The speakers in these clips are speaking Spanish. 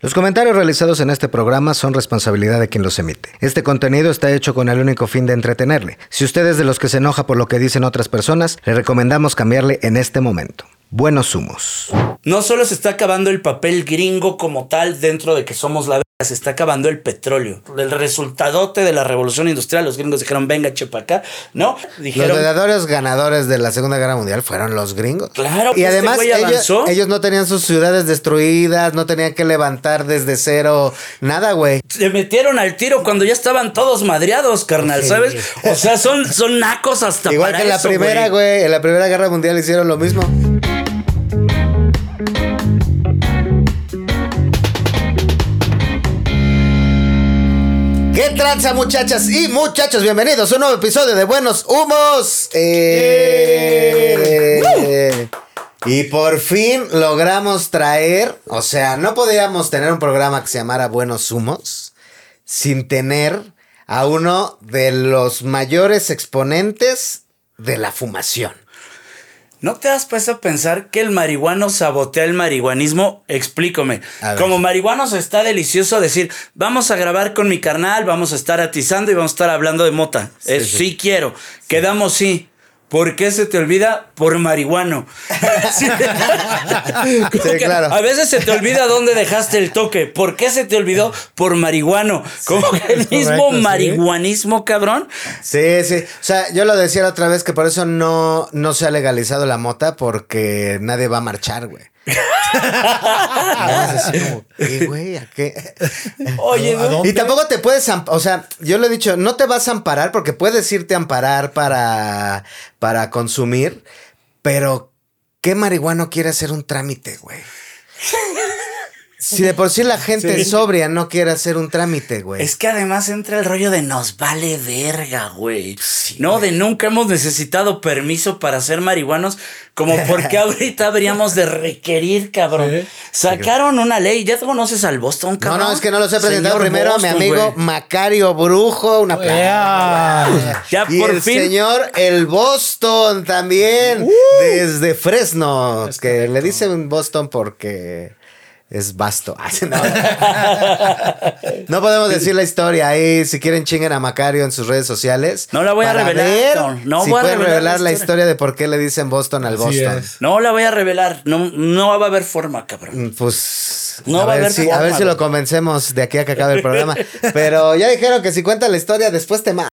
Los comentarios realizados en este programa son responsabilidad de quien los emite. Este contenido está hecho con el único fin de entretenerle. Si usted es de los que se enoja por lo que dicen otras personas, le recomendamos cambiarle en este momento. Buenos humos. No solo se está acabando el papel gringo como tal dentro de que somos la se está acabando el petróleo. El resultadote de la revolución industrial, los gringos dijeron, venga, chepa acá. No, Los dijeron, verdaderos ganadores de la Segunda Guerra Mundial fueron los gringos. Claro, Y este además ellos, no tenían sus ciudades destruidas, no tenían que levantar desde cero nada, güey. se metieron al tiro cuando ya estaban todos madreados, carnal, Sí. ¿sabes? O sea, son, son nacos hasta Igual para que en la eso, primera, güey. En la Primera Guerra Mundial hicieron lo mismo. Tranza, muchachas y muchachos? Bienvenidos a un nuevo episodio de Buenos Humos. Eh, y por fin logramos traer, o sea, no podíamos tener un programa que se llamara Buenos Humos sin tener a uno de los mayores exponentes de la fumación. ¿No te has puesto a pensar que el marihuano sabotea el marihuanismo? Explícame. Como marihuanos está delicioso decir, vamos a grabar con mi carnal, vamos a estar atizando y vamos a estar hablando de mota. Sí, sí. quiero. Quedamos sí. ¿Por qué se te olvida? Por marihuano. Sí. Claro. A veces se te olvida dónde dejaste el toque. ¿Por qué se te olvidó? Por marihuano. Como que el mismo correcto, sí. marihuanismo, cabrón. Sí, sí. O sea, yo lo decía la otra vez que por eso no, no se ha legalizado la mota porque nadie va a marchar, güey. Nada más así como, ¿qué, güey? ¿A qué? Oye. Y tampoco te puedes, o sea, yo le he dicho, no te vas a amparar porque puedes irte a amparar para, para consumir, pero ¿qué marihuano quiere hacer un trámite, güey? Si de por sí la gente Sí. sobria no quiere hacer un trámite, güey. Es que además entra el rollo de nos vale verga, güey. no, de nunca hemos necesitado permiso para ser marihuanos, como porque ahorita habríamos de requerir, cabrón. Sí. Sacaron una ley, ¿ya te conoces al Boston, No, cabrón? no, es que no los he presentado Señor primero a mi amigo güey. Macario Brujo, una ¡Ea! Ya y por el fin. señor El Boston también, Uh. desde Fresno, que le dicen Boston porque es vasto. No. No podemos decir la historia ahí, si quieren chinguen a Macario en sus redes sociales. No la voy a revelar, ver no, no si voy a pueden revelar la revelar la historia. de por qué le dicen Boston al Boston. No la voy a revelar, no, no va a haber forma, cabrón. Mm, Pues No a, va a ver haber si, a forma, ver si lo convencemos de aquí a que acabe el programa. Pero ya dijeron que si cuenta la historia después te matan.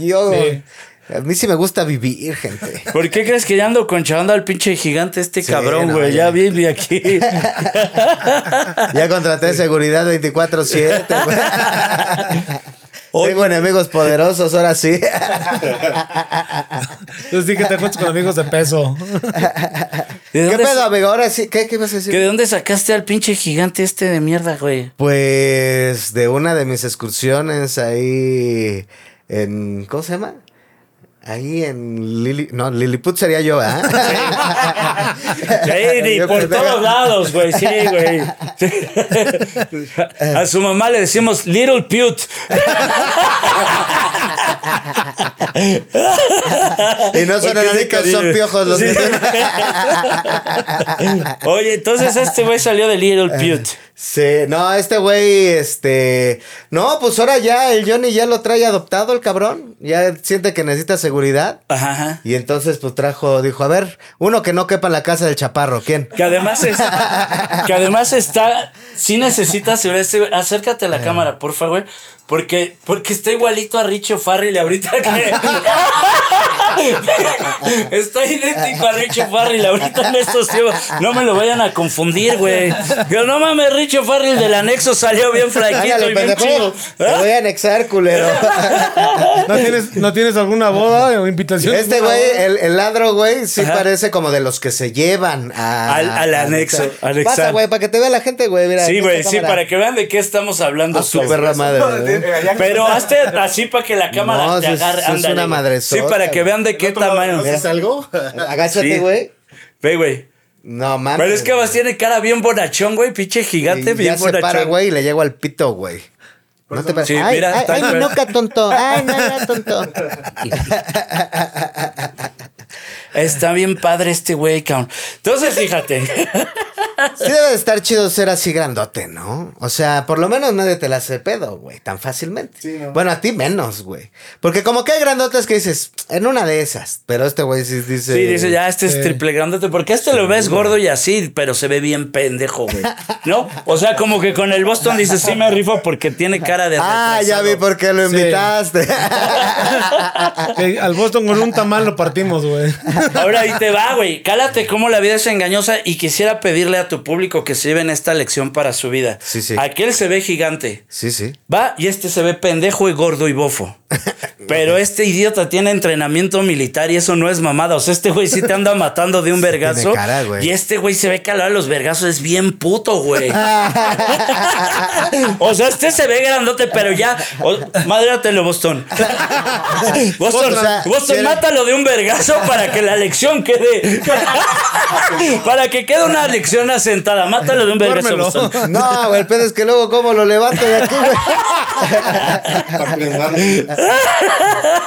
Yo, Sí. A mí sí me gusta vivir, gente. ¿Por qué crees que ya ando conchavando al pinche gigante este Sí, cabrón, güey? ya. ya vive aquí. Ya contraté seguridad 24-7. güey. Oye. Tengo enemigos poderosos, ahora sí. Entonces dije, te juntas con amigos de peso. ¿De ¿Qué pedo, amigo? Ahora sí, ¿qué, qué ibas a decir? que ¿De dónde sacaste al pinche gigante este de mierda, güey? Pues de una de mis excursiones ahí en. ¿Cómo se llama? Ahí en Lili. No, Lilliput sería yo, ¿ah? Sí, ni Yo por todos lados, güey, sí, güey. Sí. A su mamá le decimos Little Pute. Y no son enanicos, son piojos los Sí. Oye, entonces este güey salió de Little Pute. Sí, no, este güey, este. No, pues ahora ya el Johnny ya lo trae adoptado, el cabrón. Ya siente que necesita seguridad. Ajá, ajá. Y entonces, pues trajo, dijo, a ver, uno que no quepa en la casa del chaparro, ¿quién? Que además es, que además está, sí necesitas seguridad. Acércate a la cámara, por favor, porque, porque está igualito a Richo Farrell ahorita que. Está idéntico a Richo Farrell ahorita en estos tiempos. No me lo vayan a confundir, güey. Yo no mames, Richo Farrell del anexo salió bien flaquito y bien chido. Te voy a anexar, culero. ¿No tienes, ¿No tienes alguna boda o invitación? Este ¿Alguna güey, el, el ladro, güey, sí Ajá. parece como de los que se llevan a- Al- al anexo. Pasa, güey, para que te vea la gente, güey. Sí, güey, sí, cámara. para que vean de qué estamos hablando. A su perra madre. Pero hazte así para que la cámara No, te es- agarre. es ándale, una madresota, Sí, para que vean de qué tamaño. ¿Haces algo? Agáchate, Sí. güey. Ve, güey. No mames. Pero es que vas tiene cara bien bonachón, güey. Pinche gigante, Y bien ya se para, bonachón. güey, y le llego al pito, güey. No te pares. Sí, ay, mira, ay, está ay, mi cruel. nuca, tonto. Ay, no, no, tonto. Está bien padre este güey, cabrón. Entonces, fíjate. Sí debe de estar chido ser así grandote, ¿no? O sea, por lo menos nadie te la hace pedo, güey, tan fácilmente. Sí, ¿no? Bueno, a ti menos, güey. Porque como que hay grandotes que dices, en una de esas. Pero este güey sí dice... Sí, dice, ya, este es triple grandote. Porque este lo ves gordo y así, pero se ve bien pendejo, güey. ¿No? O sea, como que con el Boston dice, sí me rifo porque tiene cara de. Ah, ya retrasado". vi por qué lo Sí. invitaste. Al Boston con un tamal lo partimos, güey. Ahora ahí te va, güey. Cálate cómo la vida es engañosa y quisiera pedirle a tu público que se lleven esta lección para su vida. Sí, sí. Aquel se ve gigante. sí, sí. Va, y este se ve pendejo y gordo y bofo. Pero este idiota tiene entrenamiento militar y eso no es mamada. O sea, este güey sí te anda matando de un vergazo. cara, y este güey se ve que a la hora de los vergazos es bien puto, güey. o sea, este se ve grandote, pero ya. o- Madréatelo, Boston. Boston, O sea, Boston, mátalo de un vergazo para que la lección quede. para que quede una lección asentada. Mátalo de un vergazo. No, güey, el pedo es que luego cómo lo levanto de aquí, güey.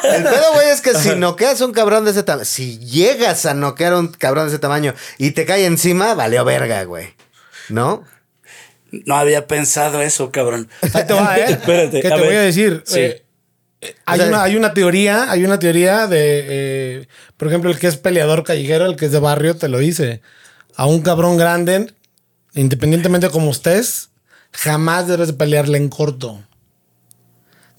El pedo, güey, es que si noqueas a un cabrón de ese tamaño, si llegas a noquear a un cabrón de ese tamaño y te cae encima, valió verga, güey. ¿No? No había pensado eso, cabrón. Ahí te va, ¿eh? Espérate, ¿Qué te ver. voy a decir? Sí. Eh, hay, O sea, una, hay una teoría, hay una teoría de, eh, por ejemplo, el que es peleador callejero, el que es de barrio, te lo dice. A un cabrón grande, independientemente de cómo estés, jamás debes de pelearle en corto.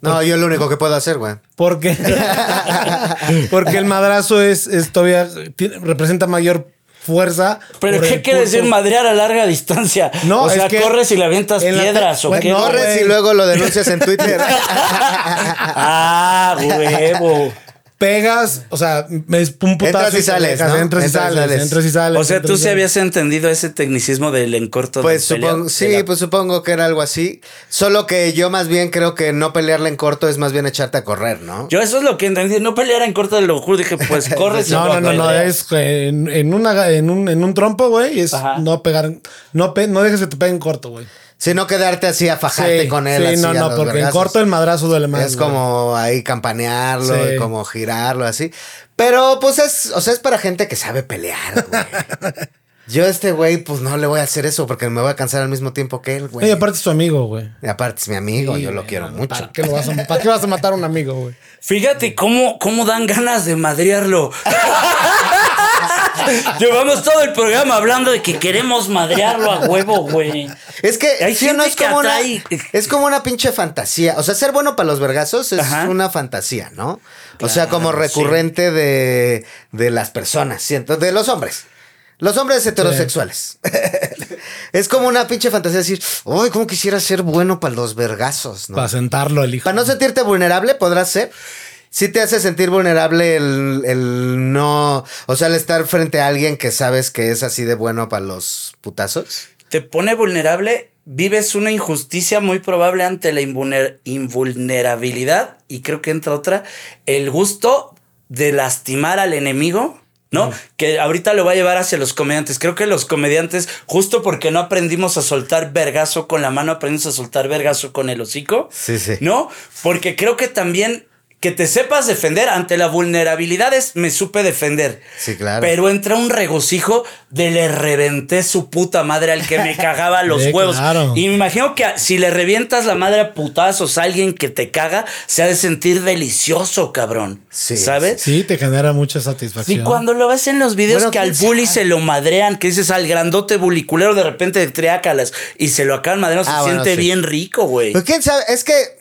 No, yo lo único que puedo hacer, güey. Porque, porque el madrazo es, es todavía tiene- representa mayor fuerza. ¿Pero qué quiere decir madrear a larga distancia? No, o sea, es que corres y le avientas piedras o Bueno, qué. no, Corres y luego lo denuncias en Twitter. ah, huevo. Pegas, o sea, es un putazo Entras y sales, dejas, ¿no? Entras y Entras y sales, sales. entras y sales. O sea, tú sí sales. habías entendido ese tecnicismo del encorto Pues de pelea- supongo, de sí, la- pues supongo que era algo así. Solo que yo más bien creo que no pelearle en corto es más bien echarte a correr, ¿no? Yo eso es lo que entendí. No pelear en corto de lo juro. Dije, pues corres y No, no, no, no, es en, en una, en, un, en un trompo, güey, es Ajá. no pegar, no, pe- no dejes que te peguen corto, güey. Sino quedarte así a fajarte Sí, con él. sí, así no, no, porque en corto el madrazo duele más. Es güey. como ahí campanearlo, Sí. y como girarlo, así. Pero pues es, o sea, es para gente que sabe pelear, güey. Yo a este güey, pues no le voy a hacer eso porque me voy a cansar al mismo tiempo que él, güey. Oye, aparte es tu amigo, güey. Y aparte es mi amigo, Sí, yo lo güey, quiero no, mucho. ¿Para qué, lo vas a, ¿Para qué vas a matar a un amigo, güey? Fíjate cómo, cómo dan ganas de madrearlo. Llevamos todo el programa hablando de que queremos madrearlo a huevo, güey. Es que Hay sí o no es que como una, atrae. es como una pinche fantasía. O sea, ser bueno para los vergazos es Ajá. una fantasía, ¿no? o sea, como recurrente de, de las personas, siento, de los hombres. Los hombres heterosexuales. es como una pinche fantasía decir, uy, cómo quisiera ser bueno para los vergazos, ¿no? Para sentarlo el hijo. Para no sentirte vulnerable, podrás ser. Sí te hace sentir vulnerable el, el no, o sea, el estar frente a alguien que sabes que es así de bueno para los putazos. Te pone vulnerable, vives una injusticia muy probable ante la invulner- invulnerabilidad y creo que entra otra, el gusto de lastimar al enemigo. ¿No? Que ahorita lo va a llevar hacia los comediantes. Creo que los comediantes, justo porque no aprendimos a soltar vergazo con la mano, aprendimos a soltar vergazo con el hocico. Sí, sí. ¿No? Porque creo que también que te sepas defender ante la vulnerabilidad es me supe defender. Sí, claro. Pero entra un regocijo de le reventé su puta madre al que me cagaba los Sí, huevos. claro. Y me imagino que si le revientas la madre a putazos a alguien que te caga, se ha de sentir delicioso, cabrón. Sí, ¿Sabes? Sí, te genera mucha Y satisfacción. cuando lo ves en los videos Bueno, que al bully se lo madrean, que dices al grandote buliculero de repente de triácalas y se lo acaban madreando, Ah, se bueno, siente sí. bien rico, güey. Pues quién sabe, es que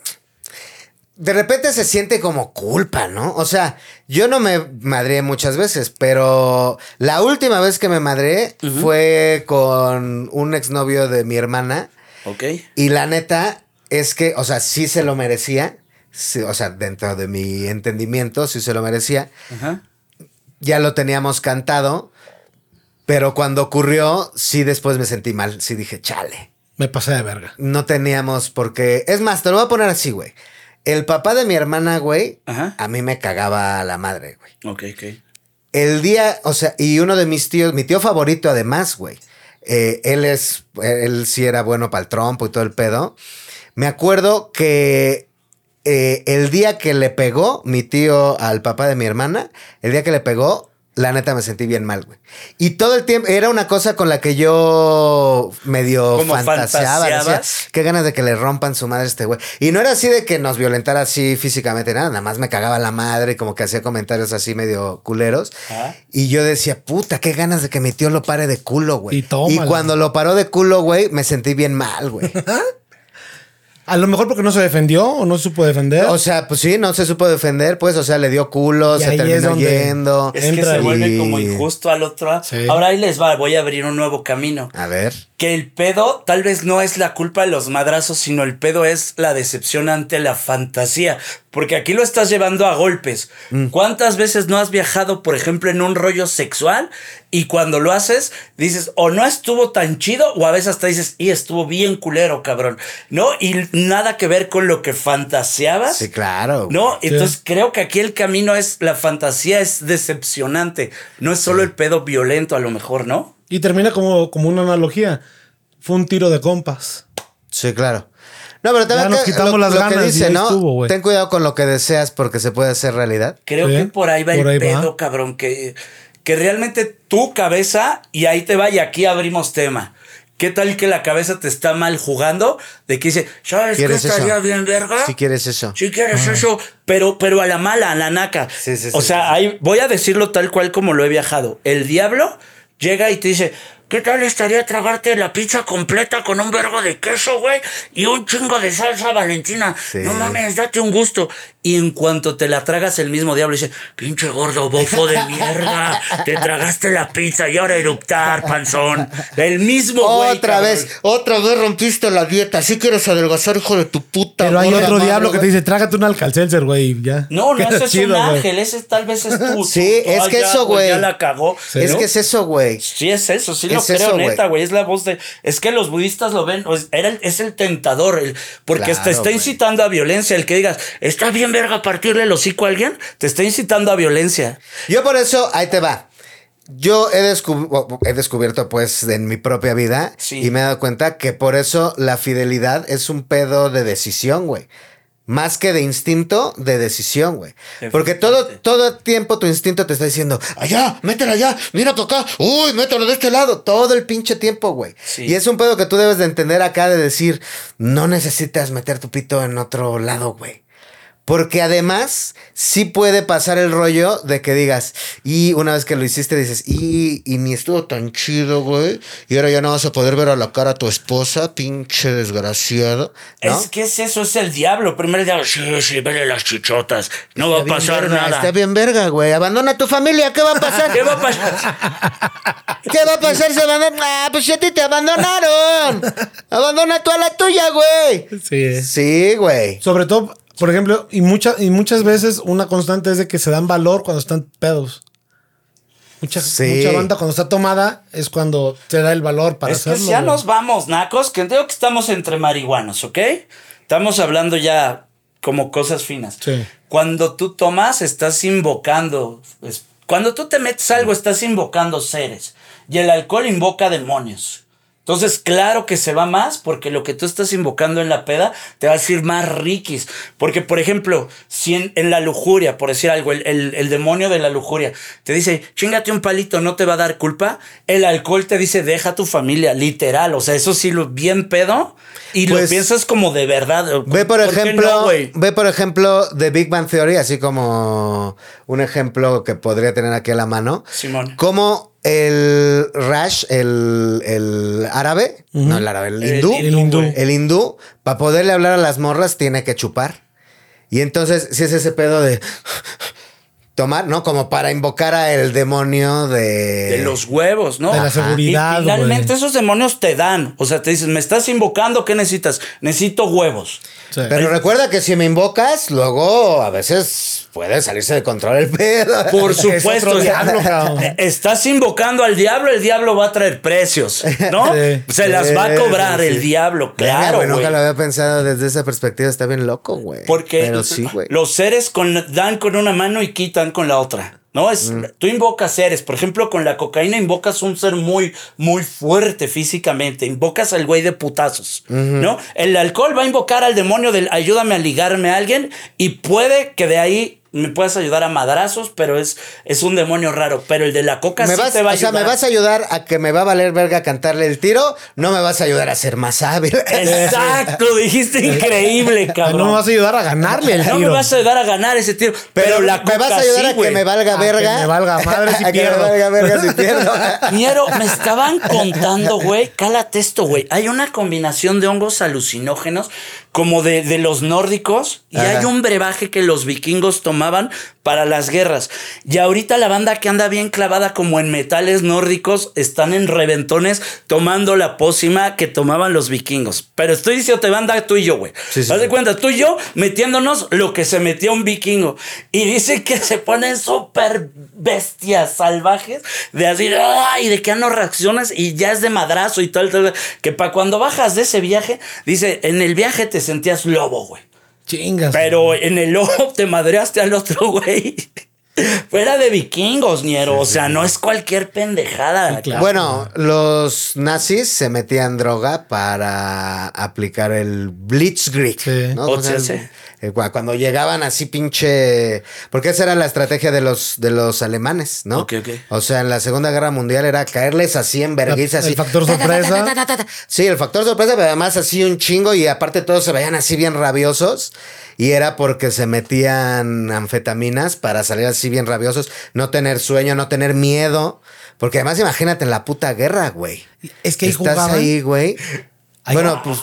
de repente se siente como culpa, ¿no? O sea, yo no me madré muchas veces, pero la última vez que me madré fue con un exnovio de mi hermana. Ok. Y la neta es que, o sea, sí se lo merecía. Sí, o sea, dentro de mi entendimiento, sí se lo merecía. Ajá. Ya lo teníamos cantado. Pero cuando ocurrió, sí después me sentí mal. Sí dije, chale. Me pasé de verga. No teníamos por qué. Es más, te lo voy a poner así, güey. El papá de mi hermana, güey, Ajá. a mí me cagaba la madre, güey. Ok, ok. El día, o sea, y uno de mis tíos, mi tío favorito además, güey. eh, él es, él sí era bueno para el trompo y todo el pedo. Me acuerdo que eh, el día que le pegó mi tío al papá de mi hermana, el día que le pegó, la neta me sentí bien mal, güey. Y todo el tiempo, era una cosa con la que yo medio ¿Cómo fantaseaba. decía, fantaseabas? qué ganas de que le rompan su madre a este güey. Y no era así de que nos violentara así físicamente, nada, nada más me cagaba la madre y como que hacía comentarios así medio culeros. Ajá. Y yo decía, puta, qué ganas de que mi tío lo pare de culo, güey. Y tómala. cuando lo paró de culo, güey, me sentí bien mal, güey. A lo mejor porque no se defendió o no supo defender. O sea, pues sí, no se supo defender, pues, o sea, le dio culo, Y se es terminó donde- yendo. Es que Entra se y- vuelve como injusto al otro. Sí. Ahora ahí les va, voy a abrir un nuevo camino. A ver. Que el pedo tal vez no es la culpa de los madrazos, sino el pedo es la decepción ante la fantasía. Porque aquí lo estás llevando a golpes. ¿Cuántas veces no has viajado, por ejemplo, en un rollo sexual? Y cuando lo haces, dices, o no estuvo tan chido, o a veces hasta dices, y estuvo bien culero, cabrón. ¿No? Y nada que ver con lo que fantaseabas. Sí, claro. ¿No? Entonces creo que aquí el camino es, la fantasía es decepcionante. No es solo el pedo violento, a lo mejor, ¿no? Y termina como, como una analogía. Fue un tiro de compas. Sí, claro. No, pero también nos que- quitamos lo, las lo ganas que dice, ¿no? estuvo. Ten cuidado con lo que deseas porque se puede hacer realidad. Creo Sí, que por ahí va por el ahí va. pedo, cabrón. Que, que realmente tu cabeza, y ahí te va, y aquí abrimos tema. ¿Qué tal que la cabeza te está mal jugando? De que dice, ¿sabes qué ¿Quieres estaría eso? bien, verga? Si quieres eso. Si quieres eso, pero, pero a la mala, a la naca. Sí, sí, o sí, sea, ahí voy a decirlo tal cual como lo he viajado. El diablo llega y te dice, ¿qué tal estaría tragarte la pizza completa con un vergo de queso, güey? Y un chingo de salsa valentina. Sí. No mames, date un gusto. Y en cuanto te la tragas, el mismo diablo dice, pinche gordo bofo de mierda, te tragaste la pizza y ahora eruptar, panzón. El mismo güey. Otra vez, otra vez rompiste la dieta. Si quieres adelgazar, hijo de tu puta. Pero hay otro diablo que te dice, trágate un alcalcelser, güey, y ya. No, no, Queda ese es chido, un ángel, ese tal vez es tú. Sí, tú- es ah, que ya, eso, pues, güey. Ya la cagó. Es ¿no? que es eso, güey. Sí, es eso, sí lo Es creo, eso, neta, güey. Es la voz de. Es que los budistas lo ven, pues, era el- es el tentador, el- porque Claro, te está incitando a violencia. El que digas, está bien, verga, partirle el hocico a alguien, te está incitando a violencia. Yo por eso, ahí te va. Yo he, descub- he descubierto, pues, en mi propia vida Sí. y me he dado cuenta que por eso la fidelidad es un pedo de decisión, güey. Más que de instinto, de decisión, güey. Porque todo, todo tiempo tu instinto te está diciendo, allá, métela allá, mira acá, uy, mételo de este lado, todo el pinche tiempo, güey. Sí. Y es un pedo que tú debes de entender acá de decir, no necesitas meter tu pito en otro lado, güey. Porque además, sí puede pasar el rollo de que digas, y una vez que lo hiciste, dices, y, y ni estuvo tan chido, güey. Y ahora ya no vas a poder ver a la cara a tu esposa, pinche desgraciado. ¿no? Es que es eso, es el diablo. Primero el diablo, sí, sí, vele las chichotas. No va a pasar verga, nada. Está bien verga, güey. Abandona a tu familia, ¿qué va a pasar? ¿Qué va a pasar? ¿Qué va a pasar si abandonan? Ah, pues si a ti te abandonaron. Abandona tú a la tuya, güey. Sí. eh. Sí, güey. Sobre todo, por ejemplo, y, mucha, y muchas veces una constante es de que se dan valor cuando están pedos. Mucha, Sí. mucha banda cuando está tomada es cuando te da el valor para es que hacerlo. si ya nos vamos, nacos, que digo que estamos entre marihuanos, ¿ok? Estamos hablando ya como cosas finas. Sí. Cuando tú tomas, estás invocando. es- Cuando tú te metes algo, estás invocando seres. Y el alcohol invoca demonios. Entonces, claro que se va más porque lo que tú estás invocando en la peda te va a decir más riquis. Porque, por ejemplo, si en, en la lujuria, por decir algo, el, el- el demonio de la lujuria te dice, chingate un palito, no te va a dar culpa, el alcohol te dice, deja tu familia, literal. O sea, eso sí, lo bien pedo y lo Pues, piensas como de verdad. Ve por ¿Por qué ejemplo, no, ve por ejemplo The Big Bang Theory, así como un ejemplo que podría tener aquí a la mano. Simón. Como el Rash, el, el árabe, no el árabe, el El hindú, hindú, el hindú, para poderle hablar a las morras tiene que chupar. Y entonces, si es ese pedo de tomar, ¿no? Como para invocar a el demonio de... De los huevos, ¿no? De la seguridad, Y finalmente esos demonios te dan. O sea, te dicen, me estás invocando, ¿qué necesitas? Necesito huevos. Sí. Pero recuerda que si me invocas, luego a veces puede salirse de control el pedo. Por Es supuesto. diablo, cabrón. Eh, Estás invocando al diablo, el diablo va a traer precios, ¿no? Sí. Se las va a cobrar sí, el diablo, claro, güey. Nunca lo había pensado desde esa perspectiva. Está bien loco, güey. Porque Pero sí, güey. los seres con, dan con una mano y quitan con la otra. ¿No? Es, Mm. Tú invocas seres. Por ejemplo, con la cocaína invocas un ser muy, muy fuerte físicamente. Invocas al güey de putazos. ¿No? El alcohol va a invocar al demonio del ayúdame a ligarme a alguien. Y puede que de ahí me puedas ayudar a madrazos, pero es, es un demonio raro. Pero el de la coca Me sí vas, te va a o sea, ayudar. me vas a ayudar a que me va a valer verga cantarle el tiro, no me vas a ayudar a ser más hábil. Exacto, dijiste increíble, cabrón. No me vas a ayudar a ganarle el No tiro. me vas a ayudar a ganar ese tiro. Pero, Pero, la me vas coca a ayudar sí, a que me valga A que verga. me valga madre si A que me valga verga si pierdo. Miero, me estaban contando, güey, cálate esto, güey. Hay una combinación de hongos alucinógenos como de, de los nórdicos y Ajá. hay un brebaje que los vikingos tomaban para las guerras. Y ahorita la banda que anda bien clavada como en metales nórdicos están en reventones tomando la pócima que tomaban los vikingos. Pero estoy diciendo, te banda tú y yo, güey. Sí, sí. Haz de cuenta, tú y yo metiéndonos lo que se metió un vikingo. Y dice que se ponen súper bestias salvajes de así, ¡ay! de que no reaccionas y ya es de madrazo y tal, tal. Que para cuando bajas de ese viaje, dice, en el viaje te sentías lobo, güey. Chingas. Pero en el lobo te madreaste al otro, güey. Fuera de vikingos, Niero. O sea, no es cualquier pendejada. claro. Bueno, los nazis se metían droga para aplicar el Blitzkrieg. Sí. ¿no? O O sea, el- sí. Cuando llegaban así pinche... Porque esa era la estrategia de los, de los alemanes, ¿no? Ok, ok. O sea, en la Segunda Guerra Mundial era caerles así en vergüenza. El así. factor Ta, ta, ta, ta, sorpresa. ta, ta, ta, ta. Sí, el factor sorpresa, pero además así un chingo y aparte todos se veían así bien rabiosos. Y era porque se metían anfetaminas para salir así bien rabiosos, no tener sueño, no tener miedo. Porque además imagínate en la puta guerra, güey. Es que ahí Estás jugaban. ahí, güey. Bueno, pues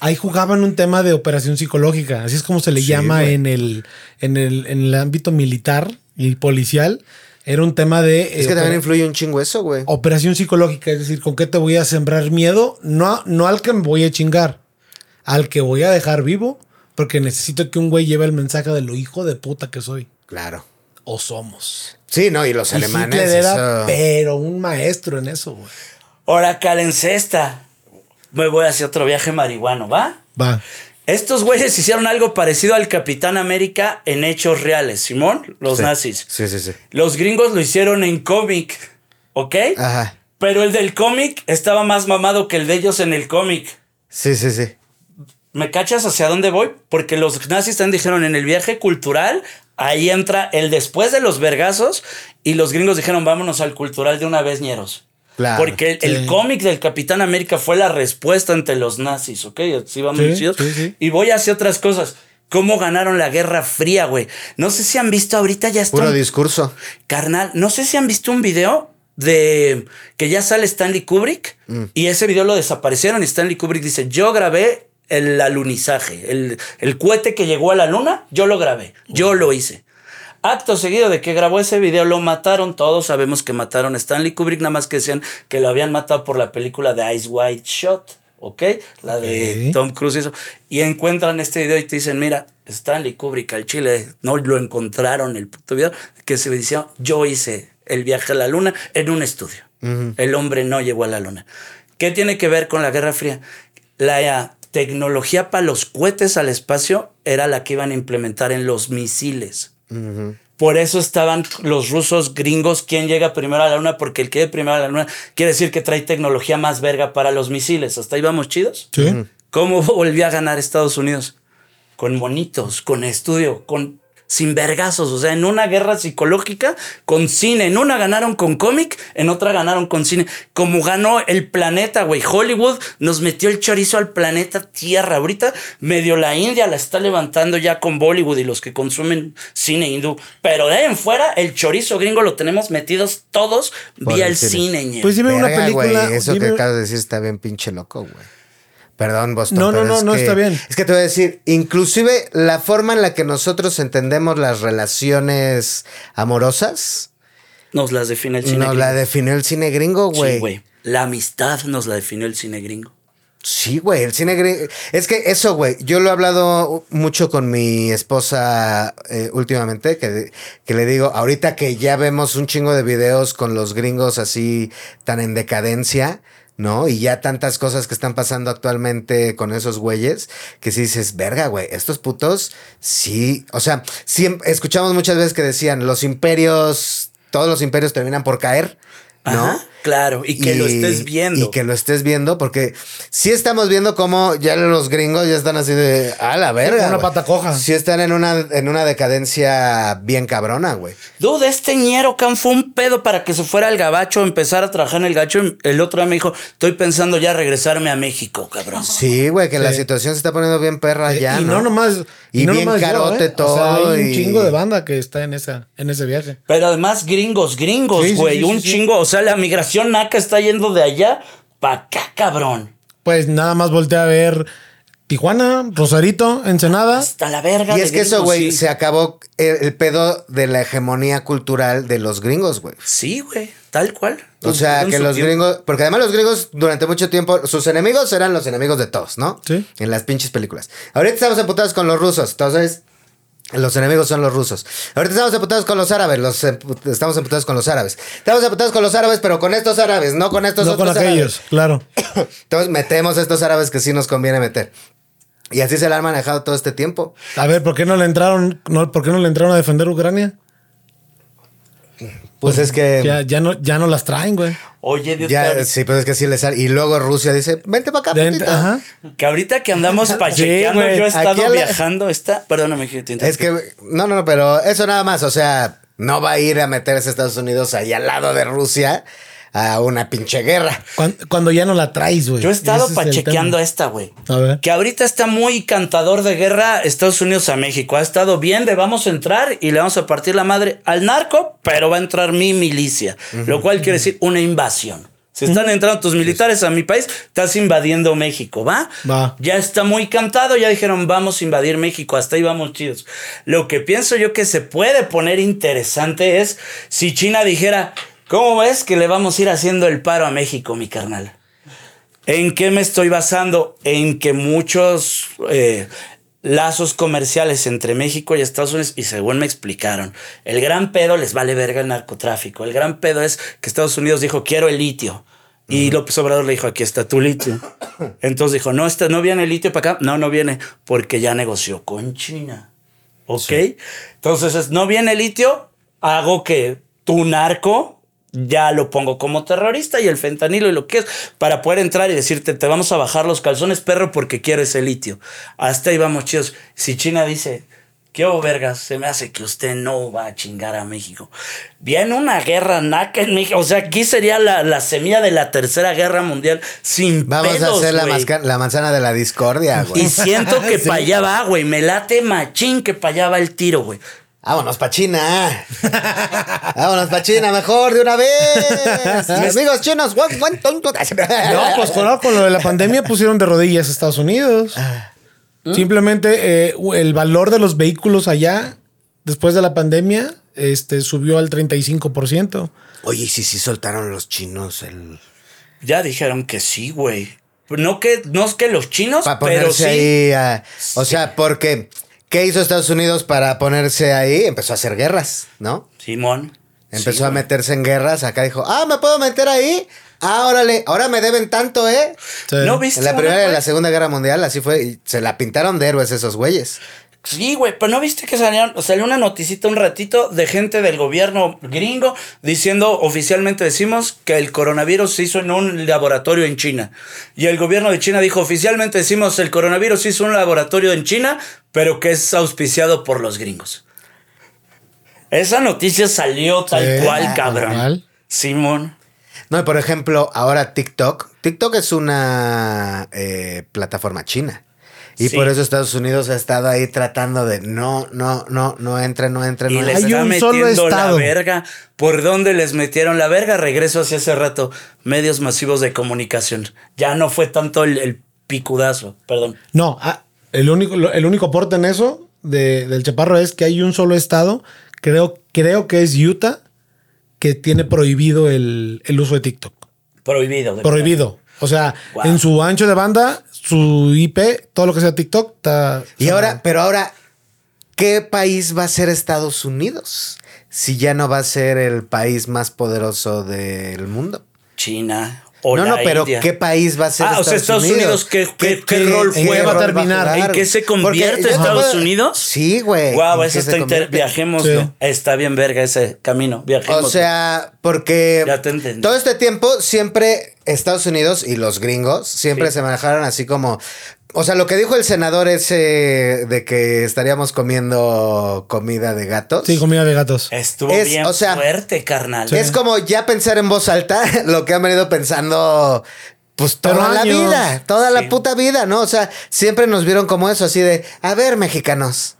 Ahí jugaban un tema de operación psicológica, así es como se le Sí, llama güey. en el, en, el, en el ámbito militar y policial. Era un tema de es eh, que también influye un chingo eso, güey. operación psicológica, es decir, ¿con qué te voy a sembrar miedo? No, no al que me voy a chingar, al que voy a dejar vivo, porque necesito que un güey lleve el mensaje de lo hijo de puta que soy. Claro. O somos. Sí, no, y los Y alemanes. Hitler era, eso- pero un maestro en eso, güey. Ahora, cesta. Me voy hacia otro viaje marihuano, ¿va? Va. Estos güeyes hicieron algo parecido al Capitán América en hechos reales, Simón, los Sí. nazis. Sí, sí, sí. Los gringos lo hicieron en cómic, ¿ok? Ajá. Pero el del cómic estaba más mamado que el de ellos en el cómic. Sí, sí, sí. ¿Me cachas hacia dónde voy? Porque los nazis también dijeron en el viaje cultural, ahí entra el después de los vergazos y los gringos dijeron vámonos al cultural de una vez, ñeros. Claro. Porque el, cómic del Capitán América fue la respuesta ante los nazis, ¿ok? Así vamos Sí. Y voy hacia otras cosas. ¿Cómo ganaron la Guerra Fría, güey? No sé si han visto ahorita ya Puro están... discurso. Carnal, no sé si han visto un video de que ya sale Stanley Kubrick Mm. y ese video lo desaparecieron y Stanley Kubrick dice, yo grabé el alunizaje, el, el cohete que llegó a la luna, yo lo grabé, yo lo hice. Acto seguido de que grabó ese video, lo mataron. Todos sabemos que mataron a Stanley Kubrick, nada más que decían que lo habían matado por la película de Ice White Shot, ¿ok? La de. Tom Cruise y eso. Y encuentran este video y te dicen, mira, Stanley Kubrick al Chile, no lo encontraron el puto video, que se decía, yo hice el viaje a la luna en un estudio. El hombre no llegó a la luna. ¿Qué tiene que ver con la Guerra Fría? La tecnología para los cohetes al espacio era la que iban a implementar en los misiles. Por eso estaban los rusos gringos, ¿quién llega primero a la luna? Porque el que llegue primero a la luna quiere decir que trae tecnología más verga para los misiles. ¿Hasta ahí vamos chidos? Sí. ¿Cómo volvió a ganar Estados Unidos? Con monitos, con estudio, con sin vergazos, o sea, en una guerra psicológica con cine, en una ganaron con cómic, en otra ganaron con cine, como ganó el planeta, güey, Hollywood nos metió el chorizo al planeta Tierra, ahorita medio la India la está levantando ya con Bollywood y los que consumen cine hindú, pero de ahí en fuera el chorizo gringo lo tenemos metidos todos Por vía el cine. Pues dime una película. eso dime- que acabas de decir está bien pinche loco, güey. Perdón, Boston. No, no, pero no, es no, que- está bien. Es que te voy a decir, inclusive la forma en la que nosotros entendemos las relaciones amorosas Nos las define el cine nos la gringo. definió el cine gringo, Sí, güey. güey. La amistad nos la definió el cine gringo. Sí, güey, el cine gringo. Es que eso, güey, yo lo he hablado mucho con mi esposa eh, últimamente, que, que le digo, ahorita que ya vemos un chingo de videos con los gringos así tan en decadencia, ¿no? Y ya tantas cosas que están pasando actualmente con esos güeyes, que si dices, verga, güey, estos putos, sí, o sea, siempre, escuchamos muchas veces que decían, los imperios, todos los imperios terminan por caer, ¿no? Claro, y que lo estés viendo. Y que lo estés viendo, porque sí estamos viendo cómo ya los gringos ya están así de a la verga. una güey". pata coja. Sí están en una, en una decadencia bien cabrona, güey. Dude, este ñero can fue un pedo para que se fuera al gabacho, empezar a trabajar en el gacho. El otro día me dijo, estoy pensando ya regresarme a México, cabrón. Sí, güey, que la situación se está poniendo bien perra ya. y no, nomás. Y, no bien nomás yo, carote ¿eh? todo. O sea, hay un y- chingo de banda que está en, esa, en ese viaje. Pero además gringos, gringos, sí, güey, sí, un sí, sí. chingo. O sea, la migración naca está yendo de allá pa' acá, cabrón. Pues nada más volteé a ver Tijuana, Rosarito, Ensenada. Hasta la verga. Y de es que eso, güey, sí. se acabó el, el pedo de la hegemonía cultural de los gringos, güey. Sí, güey, tal cual. O sea, que los tiempo. gringos, porque además los gringos durante mucho tiempo, sus enemigos eran los enemigos de todos, ¿no? Sí. En las pinches películas. Ahorita estamos emputados con los rusos, entonces los enemigos son los rusos. Ahorita estamos emputados con los árabes, los estamos emputados con los árabes. Estamos emputados con los árabes, pero con estos árabes, no con estos No con otros aquellos, claro. Entonces metemos estos árabes que sí nos conviene meter. Y así se la han manejado todo este tiempo. A ver, ¿por qué no le entraron, no, ¿por qué no le entraron a defender Ucrania? Pues es que Ya, ya no, ya no las traen, güey. Oye, Dios, ya, sí, pues es que sí le sale. Y luego Rusia dice, vente para acá, putito". ajá. que ahorita que andamos pachequeando, yo he estado la- viajando. Está, perdóname, que te Es que, no, no, no, pero eso nada más, o sea, no va a ir a meterse a Estados Unidos ahí al lado de Rusia a una pinche guerra. Cuando, cuando ya no la traes, güey. Yo he estado Ese es pachequeando tema. esta, güey. A ver. Que ahorita está muy cantador de guerra Estados Unidos a México. Ha estado bien de vamos a entrar y le vamos a partir la madre al narco, pero va a entrar mi milicia. Lo cual quiere decir una invasión. Si están entrando tus militares a mi país, estás invadiendo México, ¿va? Va. Ya está muy cantado, ya dijeron vamos a invadir México, hasta ahí vamos chidos. Lo que pienso yo que se puede poner interesante es si China dijera, ¿cómo ves que le vamos a ir haciendo el paro a México, mi carnal? ¿En qué me estoy basando? En que muchos eh, lazos comerciales entre México y Estados Unidos, y según me explicaron, el gran pedo les vale verga el narcotráfico. El gran pedo es que Estados Unidos dijo, quiero el litio. Y López Obrador le dijo, aquí está tu litio. Entonces dijo, no, este, no viene el litio para acá. No, no viene, porque ya negoció con China. ¿Ok? Entonces, es, no viene el litio, hago que tu narco ya lo pongo como terrorista y el fentanilo y lo que es para poder entrar y decirte, te vamos a bajar los calzones, perro, porque quiero ese litio. Hasta ahí vamos chidos. Si China dice, ¿qué vergas? Se me hace que usted no va a chingar a México. Viene una guerra naca en México. O sea, aquí sería la, la semilla de la tercera guerra mundial sin Vamos a pedos, hacer la, güey. masca- la manzana de la discordia, güey. Y siento que Sí. para allá va, güey. Me late machín que para allá va el tiro, güey. Vámonos pa' China. Vámonos pa' China, mejor de una vez. Amigos chinos. ton, ton. No, pues con, con lo de la pandemia pusieron de rodillas a Estados Unidos. Simplemente eh, el valor de los vehículos allá, después de la pandemia, este, subió al 35%. Oye, sí, sí soltaron los chinos el... Ya dijeron que sí, güey. No que, no es que los chinos, pero sí. ahí. o sea, porque... ¿Qué hizo Estados Unidos para ponerse ahí? Empezó a hacer guerras, ¿no? Simón. Empezó Sí, a meterse en guerras. Acá dijo, ah, ¿me puedo meter ahí? Ah, órale, ahora me deben tanto, ¿eh? Sí. ¿No viste? En la Primera y la Segunda Guerra Mundial, así fue. Y se la pintaron de héroes esos güeyes. Sí, güey, pero no viste que salieron, salió una noticita un ratito de gente del gobierno gringo diciendo, oficialmente decimos que el coronavirus se hizo en un laboratorio en China. Y el gobierno de China dijo, oficialmente decimos el coronavirus se hizo en un laboratorio en China, pero que es auspiciado por los gringos. Esa noticia salió tal cual, ah, cabrón. normal. Simón. No, y por ejemplo, ahora TikTok. TikTok es una eh, plataforma china. Y Sí. por eso Estados Unidos ha estado ahí tratando de no, no, no, no entren, no entren, Y no les Hay entren. está un solo metiendo la verga. ¿Por dónde les metieron la verga? Regreso hacia hace rato. Medios masivos de comunicación. Ya no fue tanto el, el picudazo, perdón. No, ah, el único, el único aporte en eso de- del chaparro es que hay un solo estado, creo, creo que es Utah, que tiene prohibido el, el uso de TikTok. Prohibido. de Prohibido. O sea, Wow. en su ancho de banda, su IP, todo lo que sea TikTok, está. Y ahora, pero ahora, ¿qué país va a ser Estados Unidos? Si ya no va a ser el país más poderoso del mundo. China. O no, la no, pero India. ¿qué país va a ser Ah, o sea, Estados Unidos, ¿qué- qué- qué rol ¿en qué va a terminar? ¿En qué se Porque convierte te Estados Unidos? Sí, güey. Wow, ¿En eso está inter... Viajemos. Sí. Está bien verga ese camino. Viajemos. O sea, porque Ya te entendí. todo este tiempo siempre Estados Unidos y los gringos siempre Sí. se manejaron así como... O sea, lo que dijo el senador ese de que estaríamos comiendo comida de gatos. Sí, comida de gatos. Estuvo Es- bien o sea, fuerte, carnal. Es como ya pensar en voz alta lo que han venido pensando pues toda Pero la años. vida, toda Sí. la puta vida, ¿no? O sea, siempre nos vieron como eso, así de, a ver, mexicanos.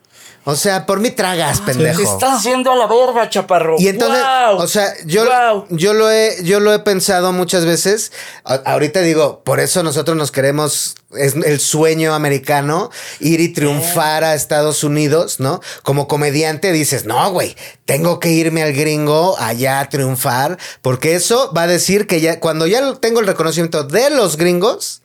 O sea, por mí tragas, pendejo. Te estás yendo a la verga, chaparro. Y entonces, o sea, yo, yo, lo he, yo lo he pensado muchas veces. A- ahorita digo, por eso nosotros nos queremos, es el sueño americano, ir y triunfar a Estados Unidos, ¿no? Como comediante dices, no, güey, tengo que irme al gringo allá a triunfar, porque eso va a decir que ya, cuando ya tengo el reconocimiento de los gringos,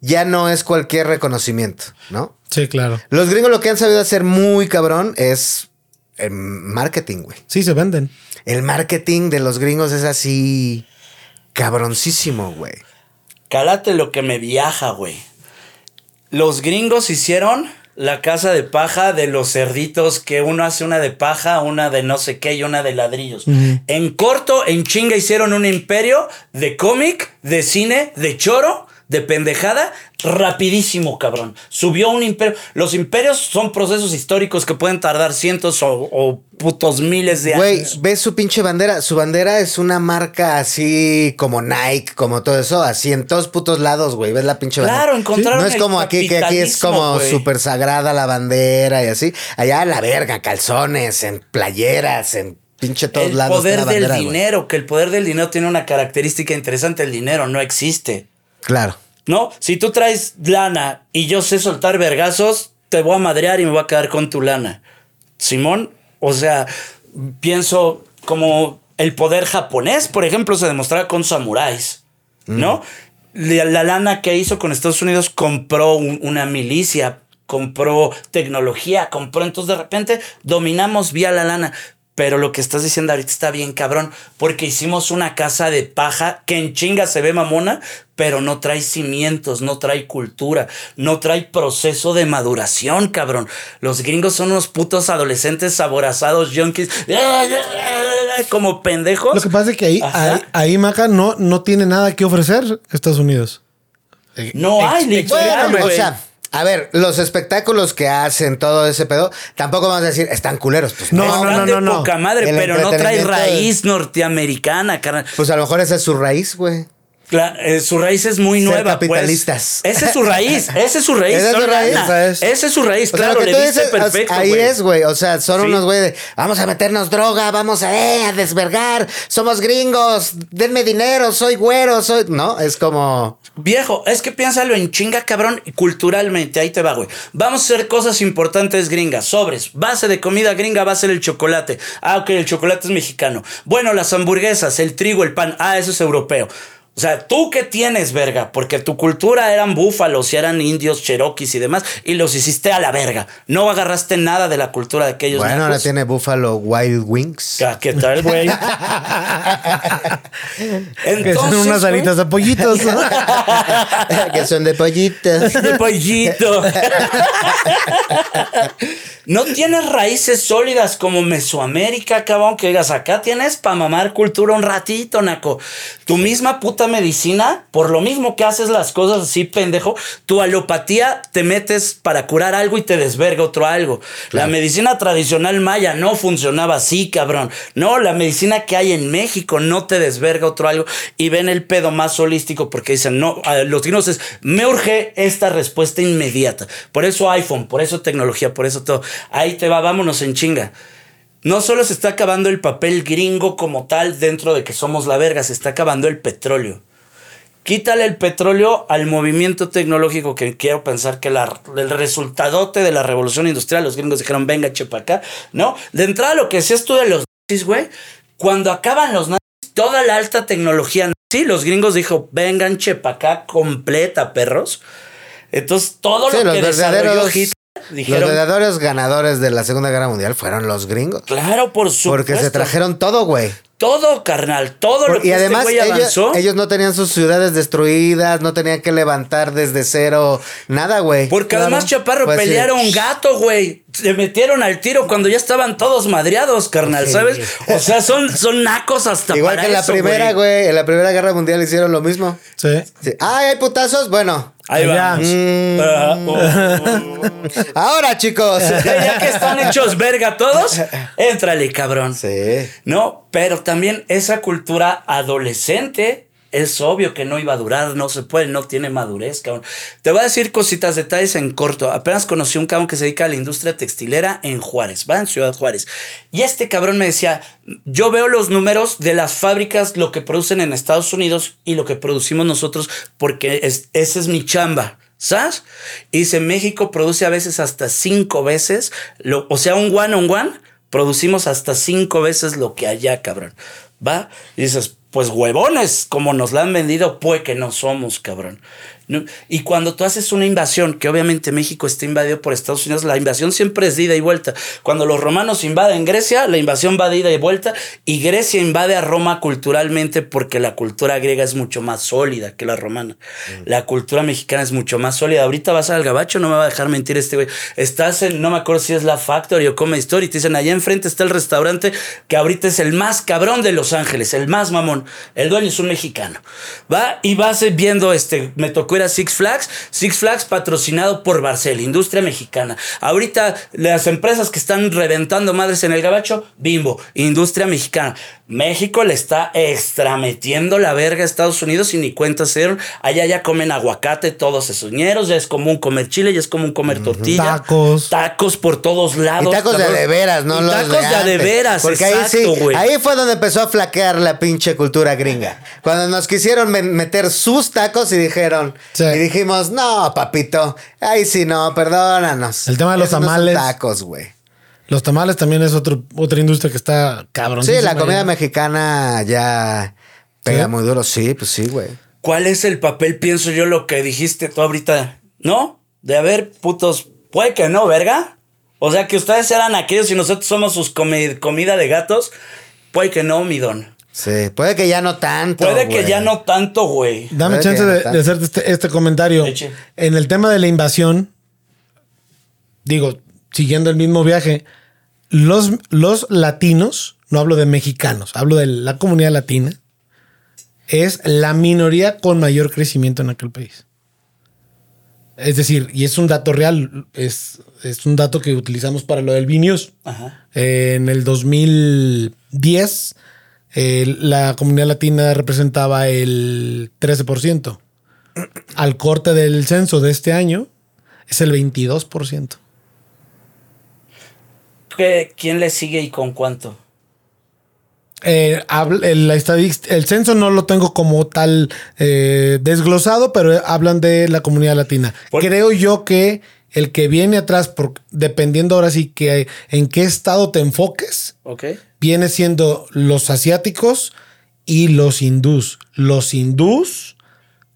ya no es cualquier reconocimiento, ¿no? Sí, claro. Los gringos lo que han sabido hacer muy cabrón es el marketing, güey. Sí, se venden. El marketing de los gringos es así cabroncísimo, güey. Cálate lo que me viaja, güey. Los gringos hicieron la casa de paja de los cerditos, que uno hace una de paja, una de no sé qué y una de ladrillos. En corto, en chinga, hicieron un imperio de cómic, de cine, de choro, de pendejada, rapidísimo, cabrón. Subió un imperio. Los imperios son procesos históricos que pueden tardar cientos o, o putos miles de Güey, años. ves su pinche bandera. Su bandera es una marca así como Nike, como todo eso, así en todos putos lados, güey. Ves la pinche bandera. Claro, encontraron No es el como aquí, que aquí es como güey. súper sagrada la bandera y así. Allá la verga, calzones, en playeras, en pinche todos el lados. poder está la del güey. dinero, que el poder del dinero tiene una característica interesante. El dinero no existe. Claro. ¿No? Si tú traes lana y yo sé soltar vergazos, te voy a madrear y me voy a quedar con tu lana. Simón, o sea, pienso como el poder japonés, por ejemplo, se demostraba con samuráis, ¿no? La, la lana que hizo con Estados Unidos compró un- una milicia, compró tecnología, compró, entonces de repente dominamos vía la lana. Pero lo que estás diciendo ahorita está bien, cabrón, porque hicimos una casa de paja que en chinga se ve mamona, pero no trae cimientos, no trae cultura, no trae proceso de maduración, cabrón. Los gringos son unos putos adolescentes aborazados, junkies, como pendejos. Lo que pasa es que ahí, ahí, ahí, Maca, no, no tiene nada que ofrecer Estados Unidos. No hay, literal, Bueno, o sea, a ver, los espectáculos que hacen, todo ese pedo, tampoco vamos a decir, están culeros. Pues No, no, no, no, de no. poca madre, El pero no trae raíz norteamericana, carnal. Pues a lo mejor esa es su raíz, güey. Eh, su raíz es muy Ser nueva. pues. capitalistas. Esa es su raíz. Esa es su raíz. Esa es su raíz, esa es. Su raíz. O sea, claro, lo que le dices, perfecto. Ahí es, güey. O sea, son Sí. unos güey de vamos a meternos droga, vamos a, eh, a desvergar, somos gringos, denme dinero, soy güero, soy. No, es como. Viejo, es que piénsalo en chinga, cabrón, culturalmente. Ahí te va, güey. Vamos a hacer cosas importantes gringas. Sobres. Base de comida gringa va a ser el chocolate. Ah, ok, el chocolate es mexicano. Bueno, las hamburguesas, el trigo, el pan. Ah, eso es europeo. O sea, ¿tú qué tienes, verga? Porque tu cultura eran búfalos y eran indios, cherokees y demás, y los hiciste a la verga. No agarraste nada de la cultura de aquellos Bueno, ahora tiene Buffalo Wild Wings. ¿Qué tal, güey? Que son unas alitas de pollitos. ¿no? que son de pollitos. De pollito. no tienes raíces sólidas como Mesoamérica, cabrón, que digas, acá tienes para mamar cultura un ratito, naco. Tu misma puta medicina, por lo mismo que haces las cosas así, pendejo, tu alopatía te metes para curar algo y te desverga otro algo. La medicina tradicional maya no funcionaba así, cabrón. No, la medicina que hay en México no te desverga otro algo y ven el pedo más holístico porque dicen, no, a los gringos es, me urge esta respuesta inmediata. Por eso iPhone, por eso tecnología, por eso todo. Ahí te va, vámonos en chinga. No solo se está acabando el papel gringo como tal dentro de que somos la verga, se está acabando el petróleo. Quítale el petróleo al movimiento tecnológico que quiero pensar que la- el resultadote de la revolución industrial, los gringos dijeron, venga, chepa acá, ¿no? De entrada, lo que decías tú de los nazis, güey, cuando acaban los nazis, toda la alta tecnología nazi, los gringos dijo, vengan, chepa acá, completa, perros. Entonces, todo Sí, lo que desarrolló verdaderos, Los verdaderos ganadores de la Segunda Guerra Mundial fueron los gringos. claro, por supuesto. Porque se trajeron todo, güey. Todo, carnal, todo lo que y además este güey ellos, avanzó. ellos no tenían sus ciudades destruidas, no tenían que levantar desde cero nada, güey. Porque Claro. además, Chaparro, Pues, sí. pelearon gato, güey. Se metieron al tiro cuando ya estaban todos madreados, carnal, Sí. ¿sabes? O sea, son, son nacos hasta Igual para que en la eso, primera, güey. En la Primera Guerra Mundial hicieron lo mismo. Sí. Sí. Ay, hay putazos. Bueno, Ahí vamos. Mm. Ah, oh, oh. ahora, chicos. ya que están hechos verga todos, éntrale, cabrón. sí. No, pero también esa cultura adolescente es obvio que no iba a durar, no se puede, no tiene madurez, cabrón. Te voy a decir cositas, detalles en corto. Apenas conocí un cabrón que se dedica a la industria textilera en Juárez, va en Ciudad Juárez. Y este cabrón me decía, yo veo los números de las fábricas, lo que producen en Estados Unidos y lo que producimos nosotros, porque es, esa es mi chamba. ¿Sabes? Y dice, México produce a veces hasta cinco veces, o sea, un one on one, producimos hasta cinco veces lo que allá, cabrón. ¿Va? Y dices, pues huevones, como nos la han vendido, pues que no somos, cabrón. ¿No? Y cuando tú haces una invasión, que obviamente México está invadido por Estados Unidos, la invasión siempre es de ida y vuelta. Cuando los romanos invaden Grecia, la invasión va de ida y vuelta, y Grecia invade a Roma culturalmente porque la cultura griega es mucho más sólida que la romana. La cultura mexicana es mucho más sólida. Ahorita vas al gabacho, no me va a dejar mentir este güey. Estás en, no me acuerdo si es la Factory o Comedy Store, y te dicen, allá enfrente está el restaurante que ahorita es el más cabrón de Los Ángeles, el más mamón. El dueño es un mexicano. Va y vas viendo, este, me tocó ir a Six Flags, Six Flags patrocinado por Barcel, industria mexicana. Ahorita las empresas que están reventando madres en el gabacho, Bimbo, industria mexicana. México le está extrametiendo la verga a Estados Unidos y ni cuenta dieron. Allá ya comen aguacate todos esos ñeros, ya es común comer chile, ya es común comer tortilla. Tacos. Tacos por todos Y lados. tacos de cabrón. de veras, no Y los tacos de de veras, Porque exacto, ahí sí, ahí fue donde empezó a flaquear la pinche cultura gringa. Cuando nos quisieron meter sus tacos y dijeron, Sí. y dijimos, no, papito, ahí sí no, perdónanos. El tema de los Esos no tamales. tacos, güey. Los tamales también es otro, otra industria que está cabrón. Sí, la comida mexicana ya pega ¿Sí? muy duro, sí, pues sí, güey. ¿Cuál es el papel, pienso yo, lo que dijiste tú ahorita? ¿No? De haber putos. Puede que no, verga. O sea, que ustedes eran aquellos y nosotros somos sus comi- comida de gatos. Puede que no, mi don. Sí, puede que ya no tanto. Puede que güey. ya no tanto, güey. Dame Puede chance de, no de hacerte este, este comentario. Eche. En el tema de la invasión, digo, siguiendo el mismo viaje, los, los latinos, no hablo de mexicanos, hablo de la comunidad latina, es la minoría con mayor crecimiento en aquel país. Es decir, y es un dato real, es, es un dato que utilizamos para lo del Vinius. Ajá. En el 2010, eh, la comunidad latina representaba el 13%. Al corte del censo de este año, es el 22%. ¿Qué- ¿Quién le sigue y con cuánto? Eh, el, el censo no lo tengo como tal eh, desglosado, pero hablan de la comunidad latina. Creo yo que el que viene atrás, por, dependiendo ahora sí que en qué estado te enfoques, viene siendo los asiáticos y los hindús. Los hindús,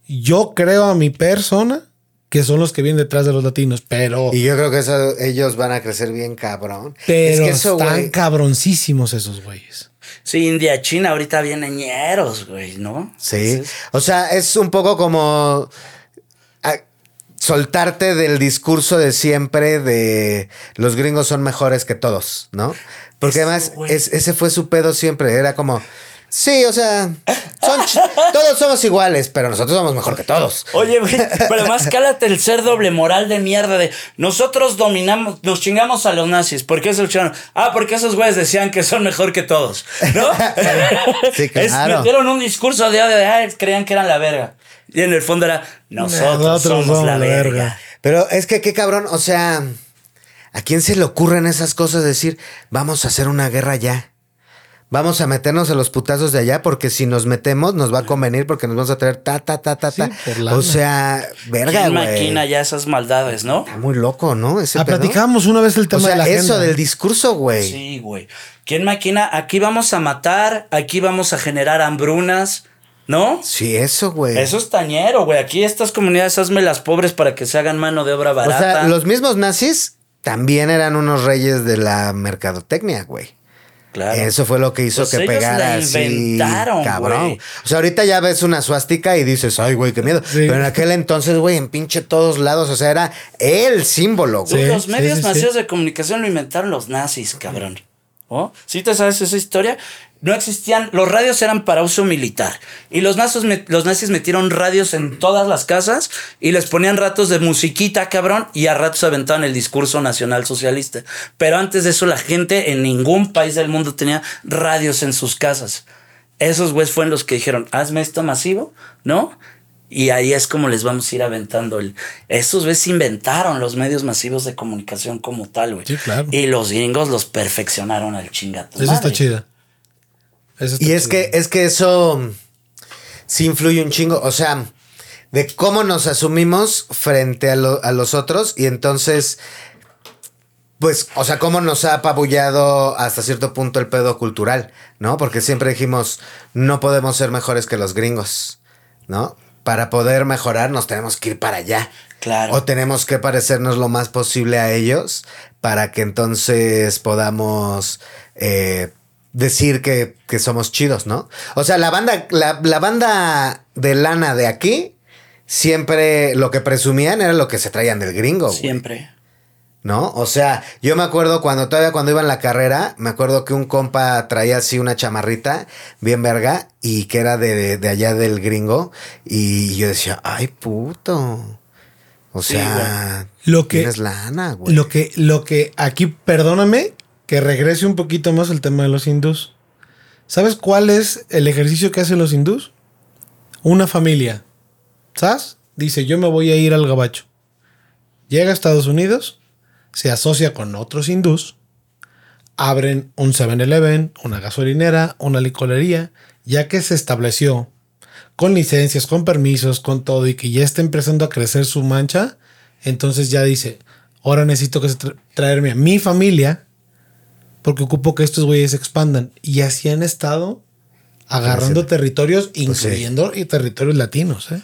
yo creo a mi persona que son los que vienen detrás de los latinos, pero, Y yo creo que eso, ellos van a crecer bien cabrón. pero es que eso, están cabroncísimos esos güeyes. Sí, India, China ahorita vienen ñeros, güey, ¿no? Sí. O sea, es un poco como soltarte del discurso de siempre de los gringos son mejores que todos, ¿no? Porque Eso, además es- ese fue su pedo siempre. Era como, sí, o sea, son todos somos iguales, pero nosotros somos mejor que todos. Oye, güey, pero además cálate el ser doble moral de mierda de nosotros dominamos, nos chingamos a los nazis. ¿Por qué se lucharon? Ah, porque esos güeyes decían que son mejor que todos, ¿no? Sí, Es- metieron un discurso de odio de, ah, creían que eran la verga. Y en el fondo era, nosotros, Nosotros somos, somos la la verga. verga. Pero es que qué cabrón, o sea, ¿a quién se le ocurren esas cosas de decir, vamos a hacer una guerra ya? vamos a meternos a los putazos de allá porque si nos metemos nos va a convenir porque nos vamos a traer ta, ta, ta, ta, Sí, ta. o sea, verga, ¿Quién güey. maquina ya esas maldades, no? Está muy loco, ¿no? Ese Ah, pedo. platicábamos una vez el O tema sea, de la eso agenda. del discurso, güey. Sí, güey. ¿Quién maquina? Aquí vamos a matar, aquí vamos a generar hambrunas, ¿no? Sí, eso, güey. Eso es tañero, güey. Aquí estas comunidades hazme las pobres para que se hagan mano de obra O barata. sea, los mismos nazis también eran unos reyes de la mercadotecnia, güey. Claro. Eso fue lo que hizo Pues que ellos pegara la así, inventaron, cabrón. O sea, ahorita ya ves una suástica y dices, ay, güey, qué miedo. Pero en aquel entonces, güey, en pinche todos lados, o sea, era el símbolo, Güey, güey. los sí, medios sí, sí. masivos de comunicación lo inventaron los nazis, cabrón. ¿Oh? ¿Sí te sabes esa historia? No existían, los radios eran para uso militar. Y los nazis, los nazis metieron radios en todas las casas y les ponían ratos de musiquita, cabrón, y a ratos aventaban el discurso nacional socialista. Pero antes de eso, la gente en ningún país del mundo tenía radios en sus casas. Esos güeyes fueron los que dijeron, hazme esto masivo, ¿no? Y ahí es como les vamos a ir aventando el. Esos güeyes inventaron los medios masivos de comunicación como tal, güey. Sí, claro. Y los gringos los perfeccionaron al chingato. Eso está chida. Eso Y es que, es que eso mm, sí influye un chingo. O sea, de cómo nos asumimos frente a, lo- a los otros. Y entonces, pues, o sea, cómo nos ha apabullado hasta cierto punto el pedo cultural, ¿no? Porque siempre dijimos, no podemos ser mejores que los gringos, ¿no? Para poder mejorar nos tenemos que ir para allá. Claro. O tenemos que parecernos lo más posible a ellos para que entonces podamos eh, decir que, que somos chidos, ¿no? O sea, la banda, la, la banda de lana de aquí, siempre lo que presumían era lo que se traían del gringo. güey. Siempre. ¿no? O sea, yo me acuerdo cuando todavía cuando iba en la carrera, me acuerdo que un compa traía así una chamarrita bien verga y que era de, de allá del gringo y yo decía, ay puto. O Sí, sea, Lo que- tienes lana, güey. Lo que, lo que aquí, perdóname que regrese un poquito más al tema de los hindús. ¿Sabes cuál es el ejercicio que hacen los hindús? Una familia. ¿Sabes? Dice, yo me voy a ir al gabacho. Llega a Estados Unidos, se asocia con otros hindús, abren un 7-Eleven, una gasolinera, una licorería, ya que se estableció con licencias, con permisos, con todo y que ya está empezando a crecer su mancha, entonces ya dice, ahora necesito que traerme a mi familia porque ocupo que estos güeyes se expandan. Y así han estado agarrando territorios, sí. incluyendo y territorios latinos. ¿eh?